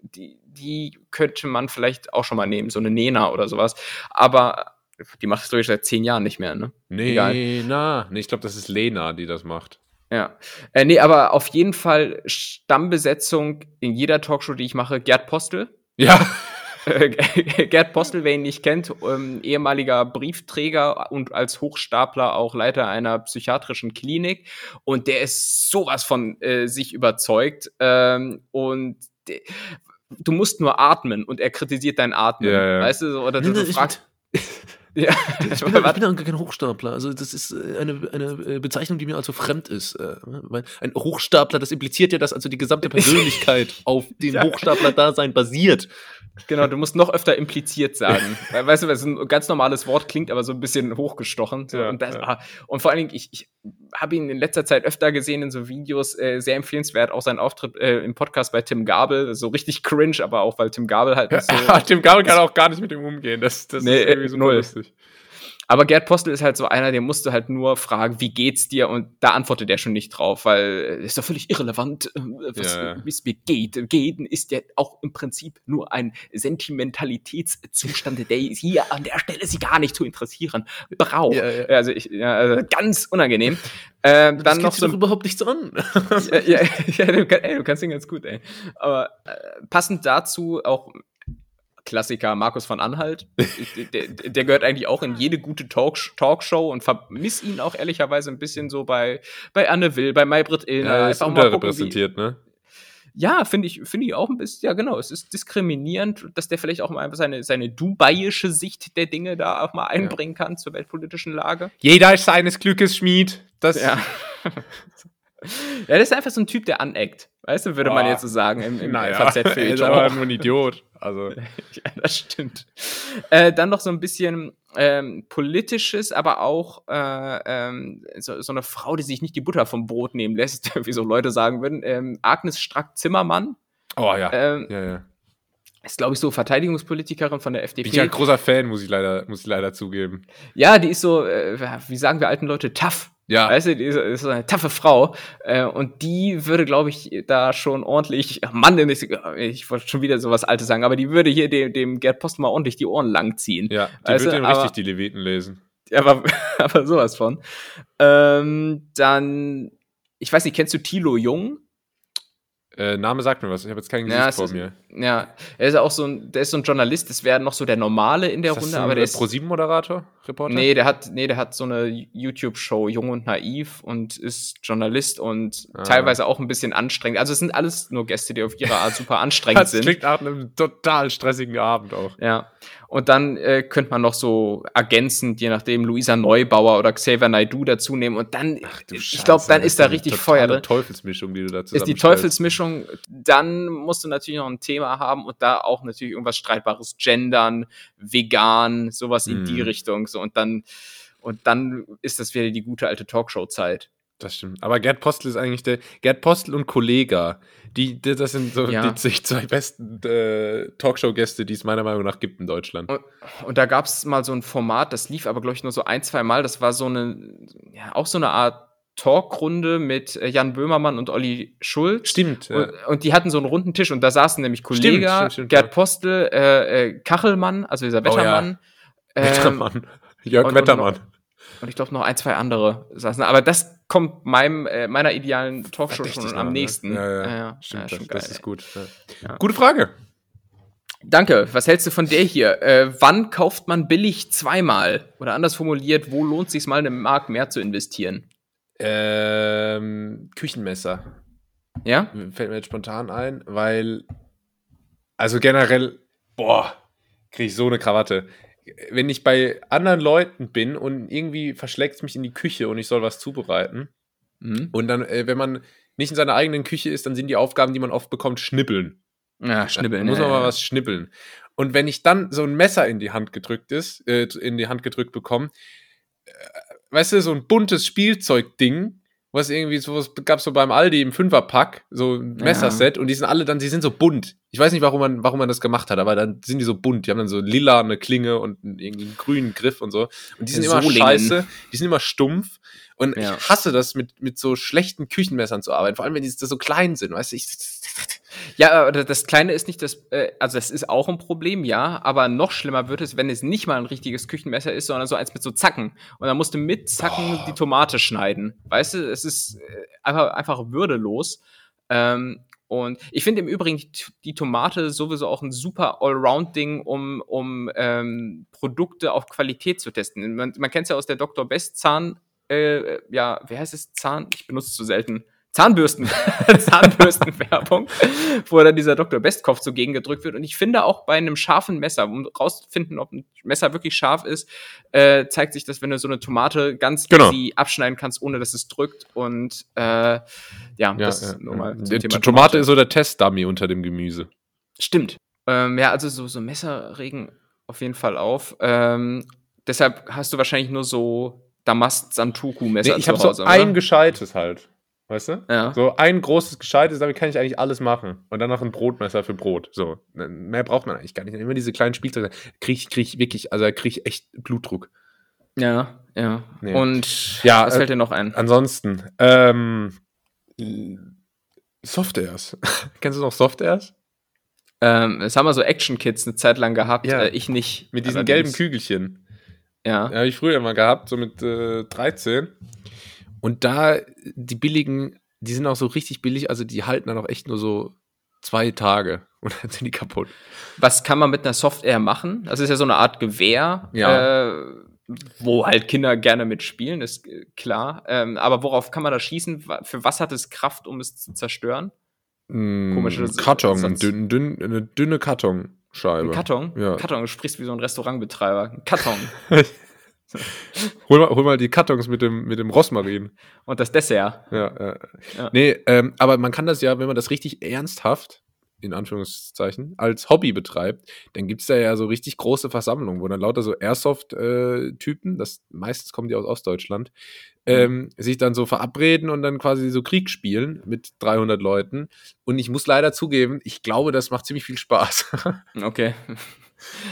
die, die könnte man vielleicht auch schon mal nehmen, so eine Nena oder sowas. Aber die macht es, glaube ich, seit zehn Jahren nicht mehr, ne? Nee, Egal. na. Nee, ich glaube, das ist Lena, die das macht. Ja. Äh, nee, aber auf jeden Fall Stammbesetzung in jeder Talkshow, die ich mache, Gerd Postel. Ja. Äh, Gerd Postel, wer ihn nicht kennt, ähm, ehemaliger Briefträger und als Hochstapler auch Leiter einer psychiatrischen Klinik. Und der ist sowas von äh, sich überzeugt. Ähm, und du musst nur atmen und er kritisiert dein Atmen. Ja, ja. Weißt du, oder du, du fragst. Ja, Ich bin, ja, ich bin ja gar kein Hochstapler. Also das ist äh, eine, eine äh, Bezeichnung, die mir also fremd ist. äh, Weil ein Hochstapler, das impliziert ja, dass also die gesamte Persönlichkeit auf dem Ja. Hochstapler-Dasein basiert. Genau, du musst noch öfter impliziert sagen. Weißt du, weil es ein ganz normales Wort klingt, aber so ein bisschen hochgestochen. So. Ja, und, das, ja. ah, und vor allen Dingen, ich, ich habe ihn in letzter Zeit öfter gesehen in so Videos, äh, sehr empfehlenswert, auch sein Auftritt äh, im Podcast bei Tim Gabel, so richtig cringe, aber auch weil Tim Gabel halt nicht so. Tim Gabel kann auch gar nicht mit ihm umgehen. Das, das Nee, ist irgendwie super null. Aber Gerd Postel ist halt so einer, der musste halt nur fragen, wie geht's dir? Und da antwortet er schon nicht drauf, weil äh, ist doch völlig irrelevant, äh, was, Ja, wie es mir geht. Gehen ist ja auch im Prinzip nur ein Sentimentalitätszustand, der hier an der Stelle sie gar nicht zu interessieren braucht. Ja, ja. Also, ich, ja, also ganz unangenehm. Ähm, Das dann geht noch so doch überhaupt nichts an. ja, ja, ja du, ey, du kannst ihn ganz gut, ey. Aber äh, passend dazu auch Klassiker Markus von Anhalt. der, der, gehört eigentlich auch in jede gute Talk Talkshow und vermiss ihn auch ehrlicherweise ein bisschen so bei, bei Anne Will, bei Maybrit Illner. Ja, ist unterrepräsentiert, ne? Ja, finde ich, finde ich auch ein bisschen, ja genau, es ist diskriminierend, dass der vielleicht auch mal einfach seine, seine dubaiische Sicht der Dinge da auch mal einbringen kann zur weltpolitischen Lage. Jeder ist seines Glückes Schmied. Das, Ja. ja, das ist einfach so ein Typ, der aneckt. Weißt du, würde man Boah. jetzt so sagen im, im naja, faz er ist aber nur ein Idiot. Also, Ja, das stimmt. Äh, dann noch so ein bisschen ähm, politisches, aber auch äh, ähm, so, so eine Frau, die sich nicht die Butter vom Brot nehmen lässt, wie so Leute sagen würden. Ähm, Agnes Strack-Zimmermann oh ja. ähm, ja, ja. ist, glaube ich, so Verteidigungspolitikerin von der FDP. Bin ich ja ein großer Fan, muss ich leider, muss ich leider zugeben. Ja, die ist so, äh, wie sagen wir alten Leute, tough. Ja. Weißt du, die ist, eine taffe Frau. Äh, und die würde, glaube ich, da schon ordentlich, Mann, ich, ich wollte schon wieder sowas Altes sagen, aber die würde hier dem, dem Gerd Post mal ordentlich die Ohren lang ziehen. Ja, die Weißt wird du, ihm richtig die Leviten lesen. Ja, aber, aber sowas von. Ähm, dann, ich weiß nicht, kennst du Thilo Jung? Äh, Name sagt mir was. Ich habe jetzt kein Gesicht Ja, vor ist- mir. Ja, er ist auch so ein, der ist so ein Journalist, das wäre noch so der Normale in der Runde, so aber ein der ist. Pro-7-Moderator? Reporter? Nee, der hat, nee, der hat so eine YouTube-Show, Jung und Naiv und ist Journalist und Ah. teilweise auch ein bisschen anstrengend. Also es sind alles nur Gäste, die auf ihre Art super anstrengend Das sind. klingt nach einem total stressigen Abend auch. Ja. Und dann äh, könnte man noch so ergänzend, je nachdem, Luisa Neubauer oder Xavier Naidoo dazu nehmen. Und dann, ich glaube, dann ist da richtig Feuer drin. drin. Teufelsmischung, die du da Ist die. Teufelsmischung, dann musst du natürlich noch ein Thema haben und da auch natürlich irgendwas Streitbares, Gendern, vegan, sowas in Mhm. die Richtung. So, und dann, und dann ist das wieder die gute alte Talkshow-Zeit. Das stimmt. Aber Gerd Postel ist eigentlich der. Gerd Postel und Kollega. Die, die, das sind so Ja. die zwei besten äh, Talkshow-Gäste, die es meiner Meinung nach gibt in Deutschland. Und, und da gab es mal so ein Format, das lief aber, glaube ich, nur so ein, zwei Mal. Das war so eine, ja, auch so eine Art Talkrunde mit äh, Jan Böhmermann und Olli Schulz. Stimmt. Und, und die hatten so einen runden Tisch und da saßen nämlich stimmt, Gerd ja. Postel, äh, äh, Kachelmann, also dieser Oh ja. Wettermann. ähm, Wettermann. Jörg und- und Wettermann. Und ich glaube noch ein, zwei andere saßen. Aber das kommt meinem, äh, meiner idealen Talkshow schon am ne? nächsten. Ja, ja. ja, Stimmt, das, schon das geil, ist gut. Gute Frage. Danke. Was hältst du von der hier? Äh, wann kauft man billig zweimal? Oder anders formuliert, wo lohnt sich mal eine Mark mehr zu investieren? Ähm, Küchenmesser. Ja? Fällt mir jetzt spontan ein, weil. Also generell, boah, kriege ich so eine Krawatte. Wenn ich bei anderen Leuten bin und irgendwie verschlägt es mich in die Küche und ich soll was zubereiten, Mhm. und dann, äh, wenn man nicht in seiner eigenen Küche ist, dann sind die Aufgaben, die man oft bekommt, schnippeln. Ja, schnibbeln. Da muss ja, man mal ja. was schnippeln. Und wenn ich dann so ein Messer in die Hand gedrückt ist, äh, in die Hand gedrückt bekomme, äh, weißt du, so ein buntes Spielzeugding, was irgendwie so, was gab so beim Aldi im Fünferpack, so ein Ja. Messerset und die sind alle dann, die sind so bunt. Ich weiß nicht, warum man, warum man das gemacht hat, aber dann sind die so bunt. Die haben dann so lila eine Klinge und einen- irgendwie einen grünen Griff und so. Und die sind immer Solingen. scheiße, die sind immer stumpf. Und Ja. ich hasse das, mit, mit so schlechten Küchenmessern zu arbeiten, vor allem wenn die so klein sind, weißt du, ich, Ja, das Kleine ist nicht das, äh, also das ist auch ein Problem, ja, aber noch schlimmer wird es, wenn es nicht mal ein richtiges Küchenmesser ist, sondern so eins mit so Zacken. Und dann musst du mit Zacken die Tomate schneiden. Weißt du, es ist äh, einfach, einfach würdelos. Ähm, und ich finde im Übrigen die, Tomate sowieso auch ein super Allround-Ding, um, um ähm, Produkte auf Qualität zu testen. Man, man kennt es ja aus der Dr. Best Zahn, äh, ja, wie heißt es? Zahn? Ich benutze es zu selten. Zahnbürsten, Zahnbürstenwerbung, wo dann dieser Dr. Bestkopf so gegengedrückt wird. Und ich finde auch bei einem scharfen Messer, um rauszufinden, ob ein Messer wirklich scharf ist, äh, zeigt sich das, wenn du so eine Tomate ganz Genau. easy abschneiden kannst, ohne dass es drückt. Und äh, ja, Ja, das ja, ist nur mal Die Thema Tomate ist so der Testdummy unter dem Gemüse. Stimmt. Ähm, ja, also so, so Messer regen auf jeden Fall auf. Ähm, deshalb hast du wahrscheinlich nur so Damast-Santuku-Messer Nee, ich zu habe so ein oder? gescheites halt. Weißt du? Ja. So ein großes gescheites, damit kann ich eigentlich alles machen. Und dann noch ein Brotmesser für Brot. So. Mehr braucht man eigentlich gar nicht. Immer diese kleinen Spielzeuge. Krieg ich, krieg ich wirklich, also krieg ich echt Blutdruck. Ja, ja. Nee. Und Ja, was äh, fällt dir noch ein? Ansonsten, ähm, Softairs. Kennst du noch Softairs? Ähm, es haben wir so Action-Kits eine Zeit lang gehabt, Ja. äh, ich nicht. Mit diesen Allerdings. gelben Kügelchen. Ja. Ja, habe ich früher mal gehabt, so mit äh, 13. Und da, die billigen, die sind auch so richtig billig, also die halten dann auch echt nur so zwei Tage und dann sind die kaputt. Was kann man mit einer Software machen? Das ist ja so eine Art Gewehr, Ja. äh, wo halt Kinder gerne mitspielen, ist äh, klar. Ähm, aber worauf kann man da schießen? Für was hat es Kraft, um es zu zerstören? Komische Mm, Karton, ein dünn, dünn, eine dünne Kartonscheibe. Ein Karton? Ja. Karton, du sprichst wie so ein Restaurantbetreiber. Ein Karton. Hol mal, hol mal die Kartons mit dem, mit dem Rosmarin. Und das Dessert. Ja, ja. Ja. Nee, ähm, aber man kann das ja, wenn man das richtig ernsthaft, in Anführungszeichen, als Hobby betreibt, dann gibt's da ja so richtig große Versammlungen, wo dann lauter so Airsoft-Typen, das meistens kommen die aus Ostdeutschland, ähm, sich dann so verabreden und dann quasi so Krieg spielen mit 300 Leuten. Und ich muss leider zugeben, ich glaube, das macht ziemlich viel Spaß. Okay.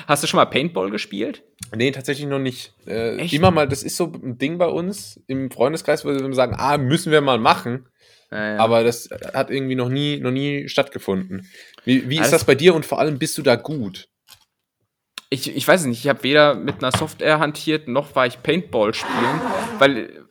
Hast du schon mal Paintball gespielt? Nee, tatsächlich noch nicht. Äh, immer mal, das ist so ein Ding bei uns im Freundeskreis, wo wir sagen, ah, müssen wir mal machen. Ja, ja. Aber das hat irgendwie noch nie, noch nie stattgefunden. Wie, wie ist Alles- das bei dir und vor allem bist du da gut? ich, ich weiß es nicht, ich habe weder mit einer Software hantiert, noch war ich Paintball spielen, weil,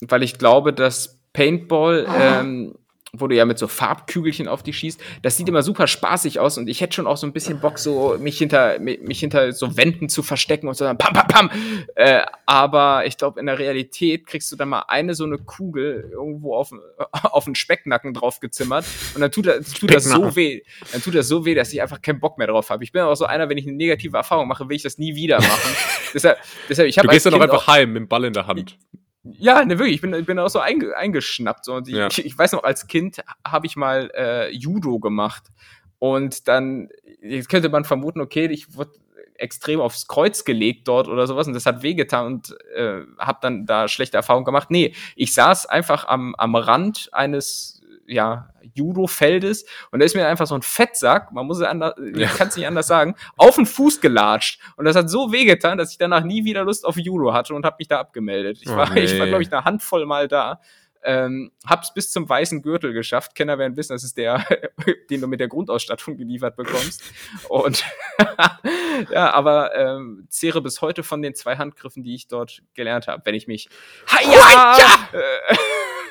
weil ich glaube, dass Paintball, ähm, wo du ja mit so Farbkügelchen auf die schießt, das sieht immer super spaßig aus und ich hätte schon auch so ein bisschen Bock, so mich hinter, mich hinter so Wänden zu verstecken und so dann pam, pam, pam. Äh, aber ich glaube, in der Realität kriegst du dann mal eine so eine Kugel irgendwo auf, auf den Specknacken drauf gezimmert und dann tut, das, tut das so weh. Dann tut das so weh, dass ich einfach keinen Bock mehr drauf habe. Ich bin auch so einer, wenn ich eine negative Erfahrung mache, will ich das nie wieder machen. deshalb, deshalb, ich Du habe gehst dann Kind einfach heim mit dem Ball in der Hand. Ja, ne, wirklich. Ich bin, ich bin auch so einge, eingeschnappt. So. Und ich, Ja. ich, ich weiß noch, als Kind habe ich mal äh, Judo gemacht. Und dann, jetzt könnte man vermuten, okay, ich wurde extrem aufs Kreuz gelegt dort oder sowas und das hat wehgetan und äh, habe dann da schlechte Erfahrungen gemacht. Nee, ich saß einfach am, am Rand eines ja, Judo-Feldes und da ist mir einfach so ein Fettsack, man muss es anders, Ja. kann es nicht anders sagen, auf den Fuß gelatscht. Und das hat so wehgetan, dass ich danach nie wieder Lust auf Judo hatte und habe mich da abgemeldet. Ich Oh, war, ich war nee. glaube ich, eine Handvoll mal da. Ähm, hab's bis zum weißen Gürtel geschafft. Kenner werden wissen, das ist der, den du mit der Grundausstattung geliefert bekommst. Und ja, aber ähm, zehre bis heute von den zwei Handgriffen, die ich dort gelernt habe, wenn ich mich Haja! Äh,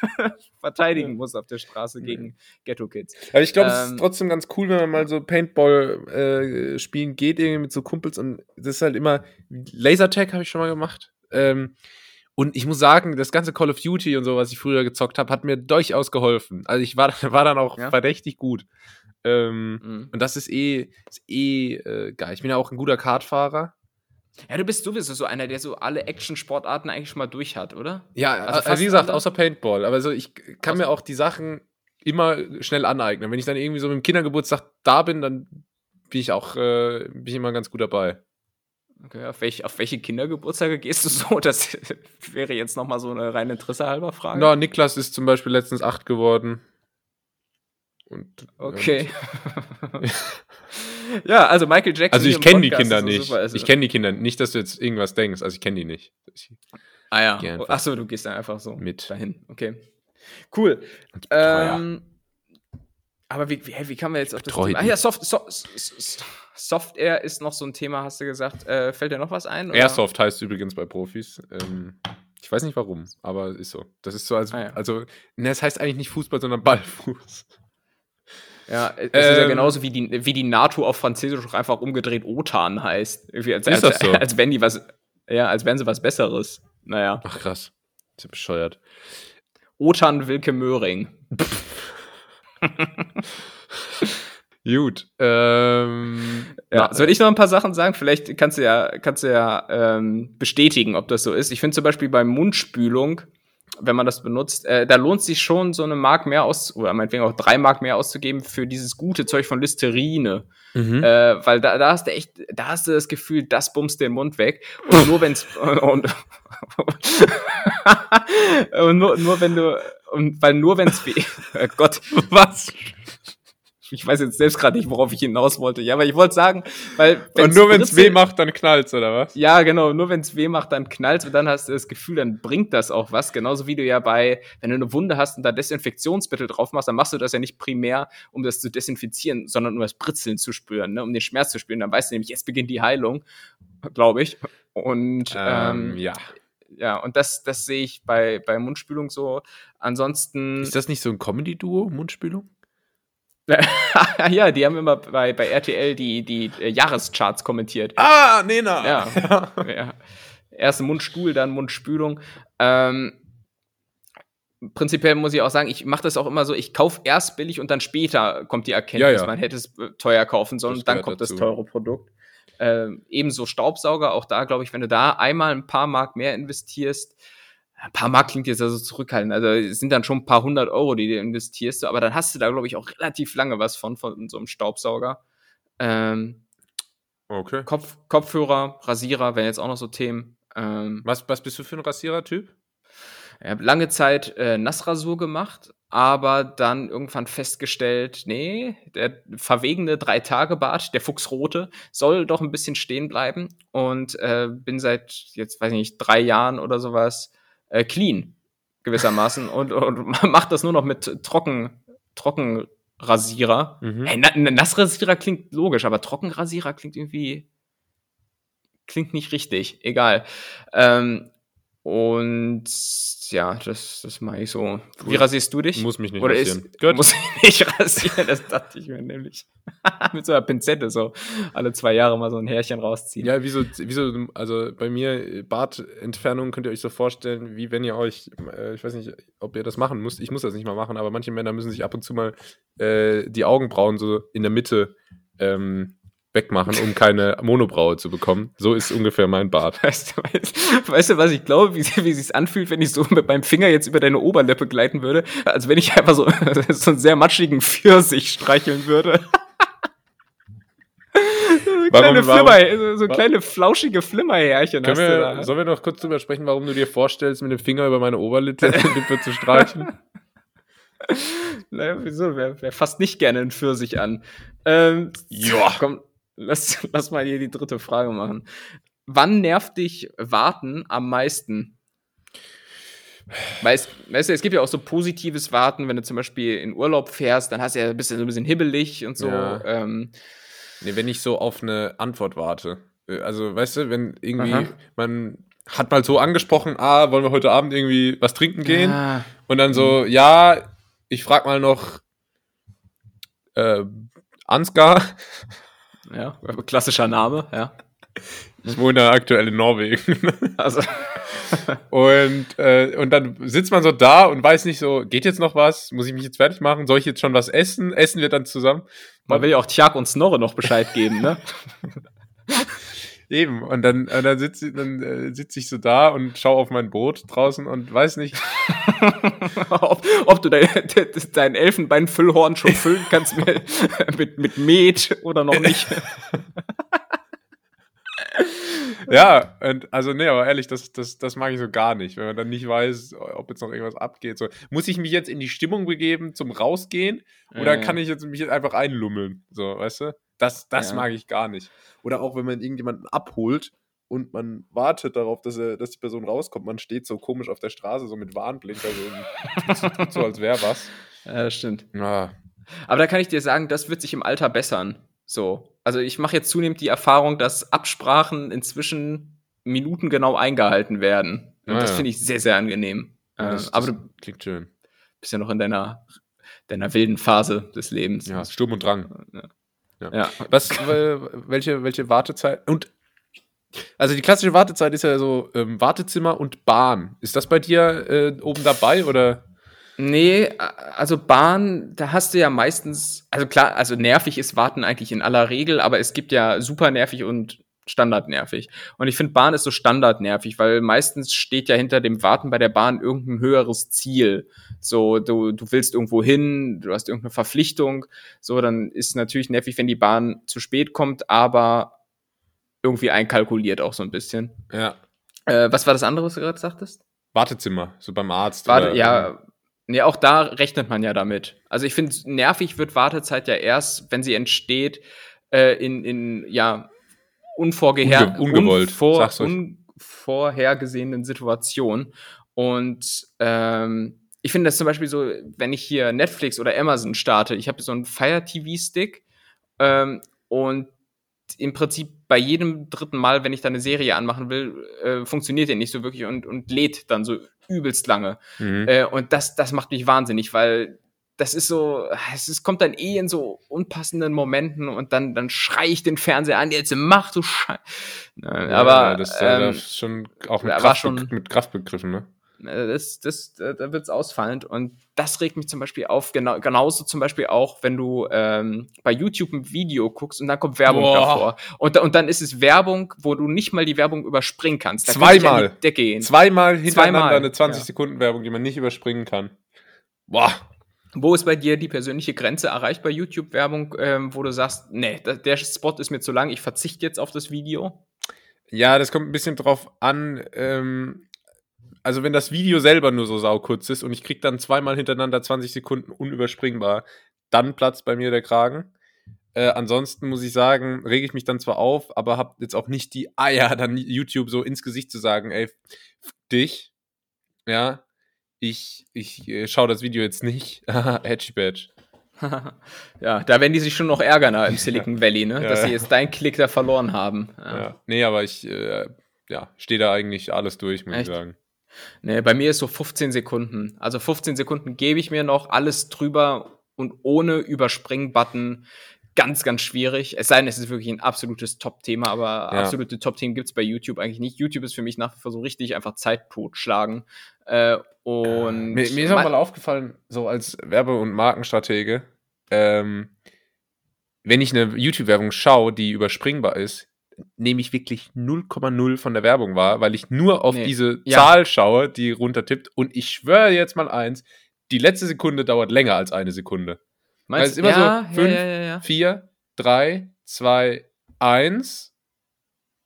verteidigen muss auf der Straße gegen Ghetto-Kids. Aber ich glaube, es Ähm, ist trotzdem ganz cool, wenn man mal so Paintball äh, spielen geht, irgendwie mit so Kumpels und das ist halt immer Lasertag habe ich schon mal gemacht. Ähm, und ich muss sagen, das ganze Call of Duty und so, was ich früher gezockt habe, hat mir durchaus geholfen. Also ich war, war dann auch Ja. verdächtig gut. Ähm, Mhm. und das ist eh, ist eh äh, geil. Ich bin ja auch ein guter Kartfahrer. Ja, du bist sowieso so einer, der so alle Action-Sportarten eigentlich schon mal durch hat, oder? Ja, Also also, wie gesagt, alle? außer Paintball. Aber so, ich kann Außer- mir auch die Sachen immer schnell aneignen. Wenn ich dann irgendwie so mit dem Kindergeburtstag da bin, dann bin ich auch äh, bin ich immer ganz gut dabei. Okay, auf, welch, auf welche Kindergeburtstage gehst du so? Das wäre jetzt noch mal so eine reine Interesse halber Frage. Na, Niklas ist zum Beispiel letztens acht geworden. Und, Okay. ja, also Michael Jackson. Also ich kenne die Kinder so nicht. super. Also- Ich kenne die Kinder. Nicht, dass du jetzt irgendwas denkst. Also ich kenne die nicht. Ich, Ah ja. Achso, du gehst dann einfach so Mit. dahin. Okay. Cool. Ähm, aber wie, wie, wie kann man jetzt auf das Thema? Ah ja, Soft, so, S- S- Software ist noch so ein Thema, hast du gesagt. Äh, fällt dir noch was ein? oder? Airsoft heißt übrigens bei Profis. Ähm, ich weiß nicht warum, aber ist so. Das ist so, als, Ah ja. also, ne, es heißt eigentlich nicht Fußball, sondern Ballfuß. Ja, es ist ja Ähm, genauso wie die, wie die NATO auf Französisch auch einfach umgedreht OTAN heißt. Irgendwie Als, Ist als, das so? als wenn die was, ja, als wären sie was Besseres. Naja. Ach krass. Ist ja bescheuert. OTAN Wilke Möhring. Gut. Ähm, Ja, na, soll ich noch ein paar Sachen sagen? Vielleicht kannst du ja, kannst du ja ähm, bestätigen, ob das so ist. Ich finde zum Beispiel bei Mundspülung, wenn man das benutzt, äh, da lohnt sich schon so eine Mark mehr aus, oder meinetwegen auch drei Mark mehr auszugeben für dieses gute Zeug von Listerine. mhm. Äh, weil da, da hast du echt, da hast du das Gefühl, das bummst den Mund weg. Und nur wenn's und, und nur, nur wenn du und weil nur wenn's weh, oh Gott, was? Ich weiß jetzt selbst gerade nicht, worauf ich hinaus wollte. Ja, aber ich wollte sagen, weil Und nur wenn es weh macht, dann knallt's, oder was? Ja, genau. Nur wenn es weh macht, dann knallt und dann hast du das Gefühl, dann bringt das auch was. Genauso wie du ja bei, wenn du eine Wunde hast und da Desinfektionsmittel drauf machst, dann machst du das ja nicht primär, um das zu desinfizieren, sondern um das Britzeln zu spüren, ne? um den Schmerz zu spüren. Dann weißt du nämlich, jetzt beginnt die Heilung, glaube ich. Und ähm, ja. ja, und das, das sehe ich bei, bei Mundspülung so. Ansonsten. Ist das nicht so ein Comedy-Duo, Mundspülung? ja, die haben immer bei, bei RTL die, die äh, Jahrescharts kommentiert. Ah, Nena! Ja. ja. Erst Mundstuhl, dann Mundspülung. Ähm, prinzipiell muss ich auch sagen, ich mache das auch immer so, ich kaufe erst billig und dann später kommt die Erkenntnis, Ja, ja. man hätte es äh, teuer kaufen sollen und dann kommt dazu. das teure Produkt. Ähm, ebenso Staubsauger, auch da glaube ich, wenn du da einmal ein paar Mark mehr investierst, ein paar Mark klingt jetzt also zurückhaltend, also es sind dann schon ein paar hundert Euro, die du investierst, aber dann hast du da glaube ich auch relativ lange was von, von so einem Staubsauger. Ähm, Okay. Kopf, Kopfhörer, Rasierer wären jetzt auch noch so Themen. Ähm, Was, was bist du für ein Rasierer-Typ? ich habe lange Zeit äh, Nassrasur gemacht, aber dann irgendwann festgestellt, nee, der verwegene Drei-Tage-Bart, der Fuchsrote, soll doch ein bisschen stehen bleiben und äh, bin seit jetzt, weiß ich nicht, drei Jahren oder sowas äh, clean gewissermaßen und, und macht das nur noch mit Trocken, Trockenrasierer. Mhm. Hey, na- Nassrasierer klingt logisch, aber Trockenrasierer klingt irgendwie klingt nicht richtig. Egal. Ähm, und ja, das, das mache ich so. Wie rasierst du dich? Muss mich nicht Oder rasieren. ist, muss ich nicht rasieren, das dachte ich mir nämlich. Mit so einer Pinzette so alle zwei Jahre mal so ein Härchen rausziehen. Ja, wieso, wieso, also bei mir, Bartentfernung könnt ihr euch so vorstellen, wie wenn ihr euch, äh, ich weiß nicht, ob ihr das machen müsst, ich muss das nicht mal machen, aber manche Männer müssen sich ab und zu mal äh, die Augenbrauen so in der Mitte ähm, wegmachen, um keine Monobraue zu bekommen. So ist ungefähr mein Bart. Weißt du, weißt, weißt du, was ich glaube, wie, wie sich's anfühlt, wenn ich so mit meinem Finger jetzt über deine Oberlippe gleiten würde? Als wenn ich einfach so, so einen sehr matschigen Pfirsich streicheln würde. so kleine warum- Flimmer, so, kleine flauschige Flimmerhärchen Können wir, da. sollen wir noch kurz drüber sprechen, warum du dir vorstellst, mit dem Finger über meine Oberlippe Lippe zu streicheln? Naja, wieso? Wer, wer fasst nicht gerne einen Pfirsich an? Ähm, Ja. Komm, lass, lass mal hier die dritte Frage machen. Wann nervt dich Warten am meisten? Weil es, weißt du, es gibt ja auch so positives Warten, wenn du zum Beispiel in Urlaub fährst, dann hast du ja ein bisschen, so ein bisschen hibbelig und so. Ja. Ähm, Nee, wenn ich so auf eine Antwort warte. Äh, Also, weißt du, wenn irgendwie Aha. man hat mal so angesprochen, ah, wollen wir heute Abend irgendwie was trinken gehen? ah, Und dann so, ja, ich frag mal noch äh, Ansgar. Ja, klassischer Name, ja. Ich wohne aktuell in Norwegen. Also, Und, äh, und dann sitzt man so da und weiß nicht so, geht jetzt noch was? Muss ich mich jetzt fertig machen? Soll ich jetzt schon was essen? Essen wir dann zusammen? man will ja auch Tjag und Snorre noch Bescheid geben, ne? Eben. Und dann, und dann sitze dann, äh, sitz ich so da und schaue auf mein Boot draußen und weiß nicht, ob, ob du dein, dein Elfenbeinfüllhorn schon füllen kannst mit, mit, mit Met oder noch nicht. Ja, und also nee, aber ehrlich, das, das, das mag ich so gar nicht, wenn man dann nicht weiß, ob jetzt noch irgendwas abgeht. So, muss ich mich jetzt in die Stimmung begeben zum Rausgehen oder Ja. kann ich jetzt mich jetzt einfach einlummeln? So, weißt du? Das, das Ja. mag ich gar nicht. Oder auch wenn man irgendjemanden abholt und man wartet darauf, dass, er, dass die Person rauskommt, man steht so komisch auf der Straße, so mit Warnblinker, so, so, als wäre was. Ja, das stimmt. Ja. Aber da kann ich dir sagen, das wird sich im Alter bessern. So. Also ich mache jetzt zunehmend die Erfahrung, dass Absprachen inzwischen minutengenau eingehalten werden. Und Ah, das ja. finde ich sehr, sehr angenehm. Ja, äh, das- aber das du Klingt schön. bist ja noch in deiner, deiner wilden Phase des Lebens. Ja, Sturm und Drang. Ja. Ja. Was, äh, welche, welche Wartezeit? Und also die klassische Wartezeit ist ja so ähm, Wartezimmer und Bahn. Ist das bei dir äh, oben dabei oder? Nee, also Bahn, da hast du ja meistens, also klar, also nervig ist Warten eigentlich in aller Regel, aber es gibt ja super nervig und standardnervig. Und ich finde, Bahn ist so standardnervig, weil meistens steht ja hinter dem Warten bei der Bahn irgendein höheres Ziel. So, du, du willst irgendwo hin, du hast irgendeine Verpflichtung. So, dann ist natürlich nervig, wenn die Bahn zu spät kommt, aber irgendwie einkalkuliert auch so ein bisschen. Ja. Äh, was war das andere, was du gerade sagtest? Wartezimmer, so beim Arzt. Warte, oder, ja, nee, auch da rechnet man ja damit. Also ich finde, nervig wird Wartezeit ja erst, wenn sie entsteht äh, in, in ja unvorgeher Unge- ungewollt, unvor, unvorhergesehenen Situationen. Und ähm, ich finde das zum Beispiel so, wenn ich hier Netflix oder Amazon starte, ich habe so einen Fire TV-Stick ähm, und im Prinzip bei jedem dritten Mal, wenn ich da eine Serie anmachen will, äh, funktioniert der nicht so wirklich und, und lädt dann so übelst lange. Mhm. Äh, und das, das macht mich wahnsinnig, weil das ist so, es ist, kommt dann eh in so unpassenden Momenten und dann, dann schrei ich den Fernseher an, jetzt mach du Scheiße. Ja, aber das, äh, ähm, das ist schon auch mit, Kraft, schon- mit Kraft begriffen, ne? äh, das, das, da wird's ausfallend und das regt mich zum Beispiel auf, genau, genauso zum Beispiel auch, wenn du ähm, bei YouTube ein Video guckst und dann kommt Werbung Boah. davor und, und dann ist es Werbung, wo du nicht mal die Werbung überspringen kannst. Da Zweimal. an die Decke gehen. Zweimal hintereinander Zweimal, eine 20 ja. Sekunden Werbung, die man nicht überspringen kann. Boah. Wo ist bei dir die persönliche Grenze erreicht bei YouTube-Werbung, ähm, wo du sagst, nee, der Spot ist mir zu lang, ich verzichte jetzt auf das Video? Ja, das kommt ein bisschen drauf an. Ähm, also, wenn das Video selber nur so saukurz ist und ich krieg dann zweimal hintereinander 20 Sekunden unüberspringbar, dann platzt bei mir der Kragen. Äh, ansonsten muss ich sagen, rege ich mich dann zwar auf, aber habe jetzt auch nicht die Eier, dann YouTube so ins Gesicht zu sagen, ey, dich, ja, ich, ich äh, schaue das Video jetzt nicht. Edgy Badge. ja, da werden die sich schon noch ärgern da im Silicon Valley, ne? Ja, dass sie ja. jetzt deinen Klick da verloren haben. Ja. Ja. Nee, aber ich äh, ja, stehe da eigentlich alles durch, muss Echt? ich sagen. Nee, bei mir ist so 15 Sekunden. Also 15 Sekunden gebe ich mir noch, alles drüber und ohne Überspringen-Button. Ganz, ganz schwierig. Es sei denn, es ist wirklich ein absolutes Top-Thema, aber Ja. absolute Top-Themen gibt es bei YouTube eigentlich nicht. YouTube ist für mich nach wie vor so richtig einfach Zeit totschlagen. Äh, und Mir, mir ist auch Ma- mal aufgefallen, so als Werbe- und Markenstratege, ähm, wenn ich eine YouTube-Werbung schaue, die überspringbar ist, nehme ich wirklich 0,0 von der Werbung wahr, weil ich nur auf Nee. diese Ja. Zahl schaue, die runtertippt. Und ich schwöre jetzt mal eins, die letzte Sekunde dauert länger als eine Sekunde. Weil es immer so ja, ja, ja, Vier, drei, zwei, eins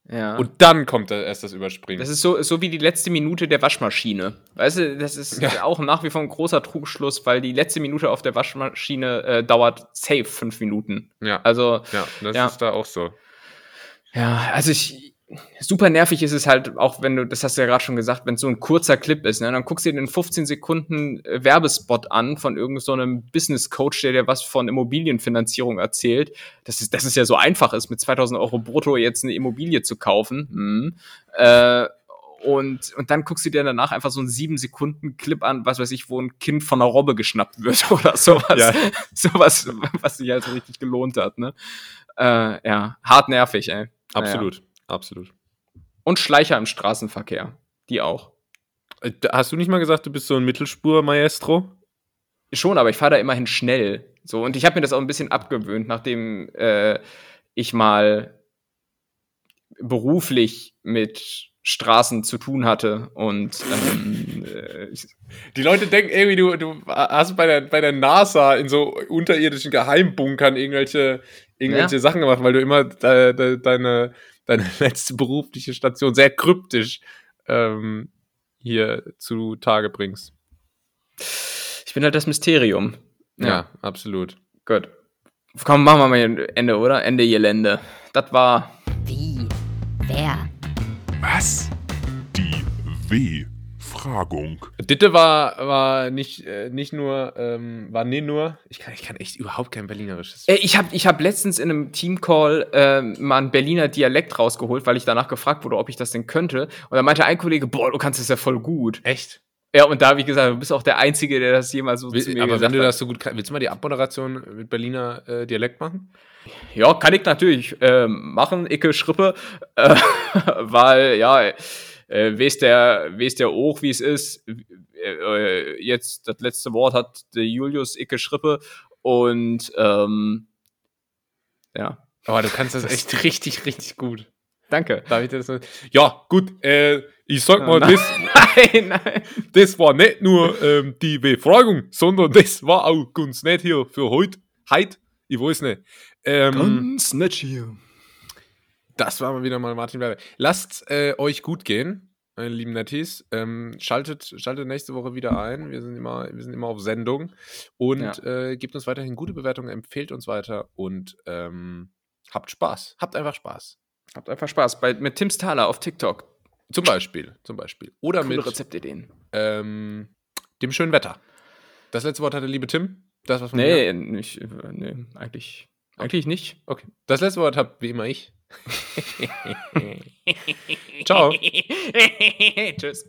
ja. ja. und dann kommt da erst das Überspringen. Das ist so, so wie die letzte Minute der Waschmaschine. Weißt du, das ist Ja. auch nach wie vor ein großer Trugschluss, weil die letzte Minute auf der Waschmaschine äh, dauert safe fünf Minuten. ja, Also, ja, das ja. ist da auch so. ja, also ich. Super nervig ist es halt, auch wenn du, das hast du ja gerade schon gesagt, wenn es so ein kurzer Clip ist, ne? Dann guckst du dir den 15 Sekunden äh, Werbespot an von irgendeinem so einem Business Coach, der dir was von Immobilienfinanzierung erzählt. Das ist, das ist ja so einfach ist, mit 2000 Euro brutto jetzt eine Immobilie zu kaufen. Hm. Äh, und, und dann guckst du dir danach einfach so einen 7-Sekunden-Clip an, was weiß ich, wo ein Kind von einer Robbe geschnappt wird oder sowas. Ja. Sowas, was sich halt so richtig gelohnt hat, ne? Äh, ja, hart nervig, ey. Naja. Absolut. Und Schleicher im Straßenverkehr. Die auch. Äh, Hast du nicht mal gesagt, du bist so ein Mittelspur-Maestro? Schon, aber ich fahre da immerhin schnell. So, und ich habe mir das auch ein bisschen abgewöhnt, nachdem äh, ich mal beruflich mit Straßen zu tun hatte und ähm, äh, Die Leute denken irgendwie, du, du hast bei der, bei der NASA in so unterirdischen Geheimbunkern irgendwelche, irgendwelche Ja. Sachen gemacht, weil du immer de, de, deine, deine letzte berufliche Station sehr kryptisch ähm, hier zu Tage bringst. ich bin halt das Mysterium. Ja, absolut. Gut. Komm, machen wir mal ein Ende, oder? Ende Gelände. Das war. Wie? Wer? Was? Die W-Fragung. Ditte war, war nicht, äh, nicht nur, ähm, war nicht nur, ich kann, ich kann echt überhaupt kein Berlinerisches. Äh, ich habe ich hab letztens in einem Teamcall äh, mal einen Berliner Dialekt rausgeholt, weil ich danach gefragt wurde, ob ich das denn könnte. Und da meinte ein Kollege, boah, du kannst das ja voll gut. Echt? Ja, und da habe ich gesagt, du bist auch der Einzige, der das jemals so zu Will, mir aber wenn du das so gut kannst, willst du mal die Abmoderation mit Berliner äh, Dialekt machen? Ja, kann ich natürlich ähm, machen, Icke Schrippe, äh, weil, ja, äh, weiß der, weiß der auch, wie es ist. Äh, äh, jetzt, das letzte Wort hat der Julius Icke Schrippe und, ähm, ja, Aber du kannst das echt richtig, richtig gut. danke. Darf ich das so? Ja, gut, äh, ich sag mal, nein. das, Nein, nein. das war nicht nur ähm, die Befragung, sondern das war auch ganz nett hier für heute. Heute, ich weiß nicht. Ähm, Ganz nett hier. Das war mal wieder mal Martin Werbe. Lasst äh, euch gut gehen, meine lieben Netties. Ähm, schaltet, schaltet nächste Woche wieder ein. Wir sind immer, wir sind immer auf Sendung. Und äh, gebt uns weiterhin gute Bewertungen, empfehlt uns weiter und ähm, habt Spaß. Habt einfach Spaß. Habt einfach Spaß. Bei, mit Tim Thaler auf TikTok. Zum Beispiel, zum Beispiel. Oder Coole mit Rezeptideen. ähm, dem schönen Wetter. Das letzte Wort hatte liebe Tim. Das was von mir? Nee, nicht, äh, nee, eigentlich, eigentlich nicht. Okay. Das letzte Wort hat wie immer ich. Ciao. Tschüss.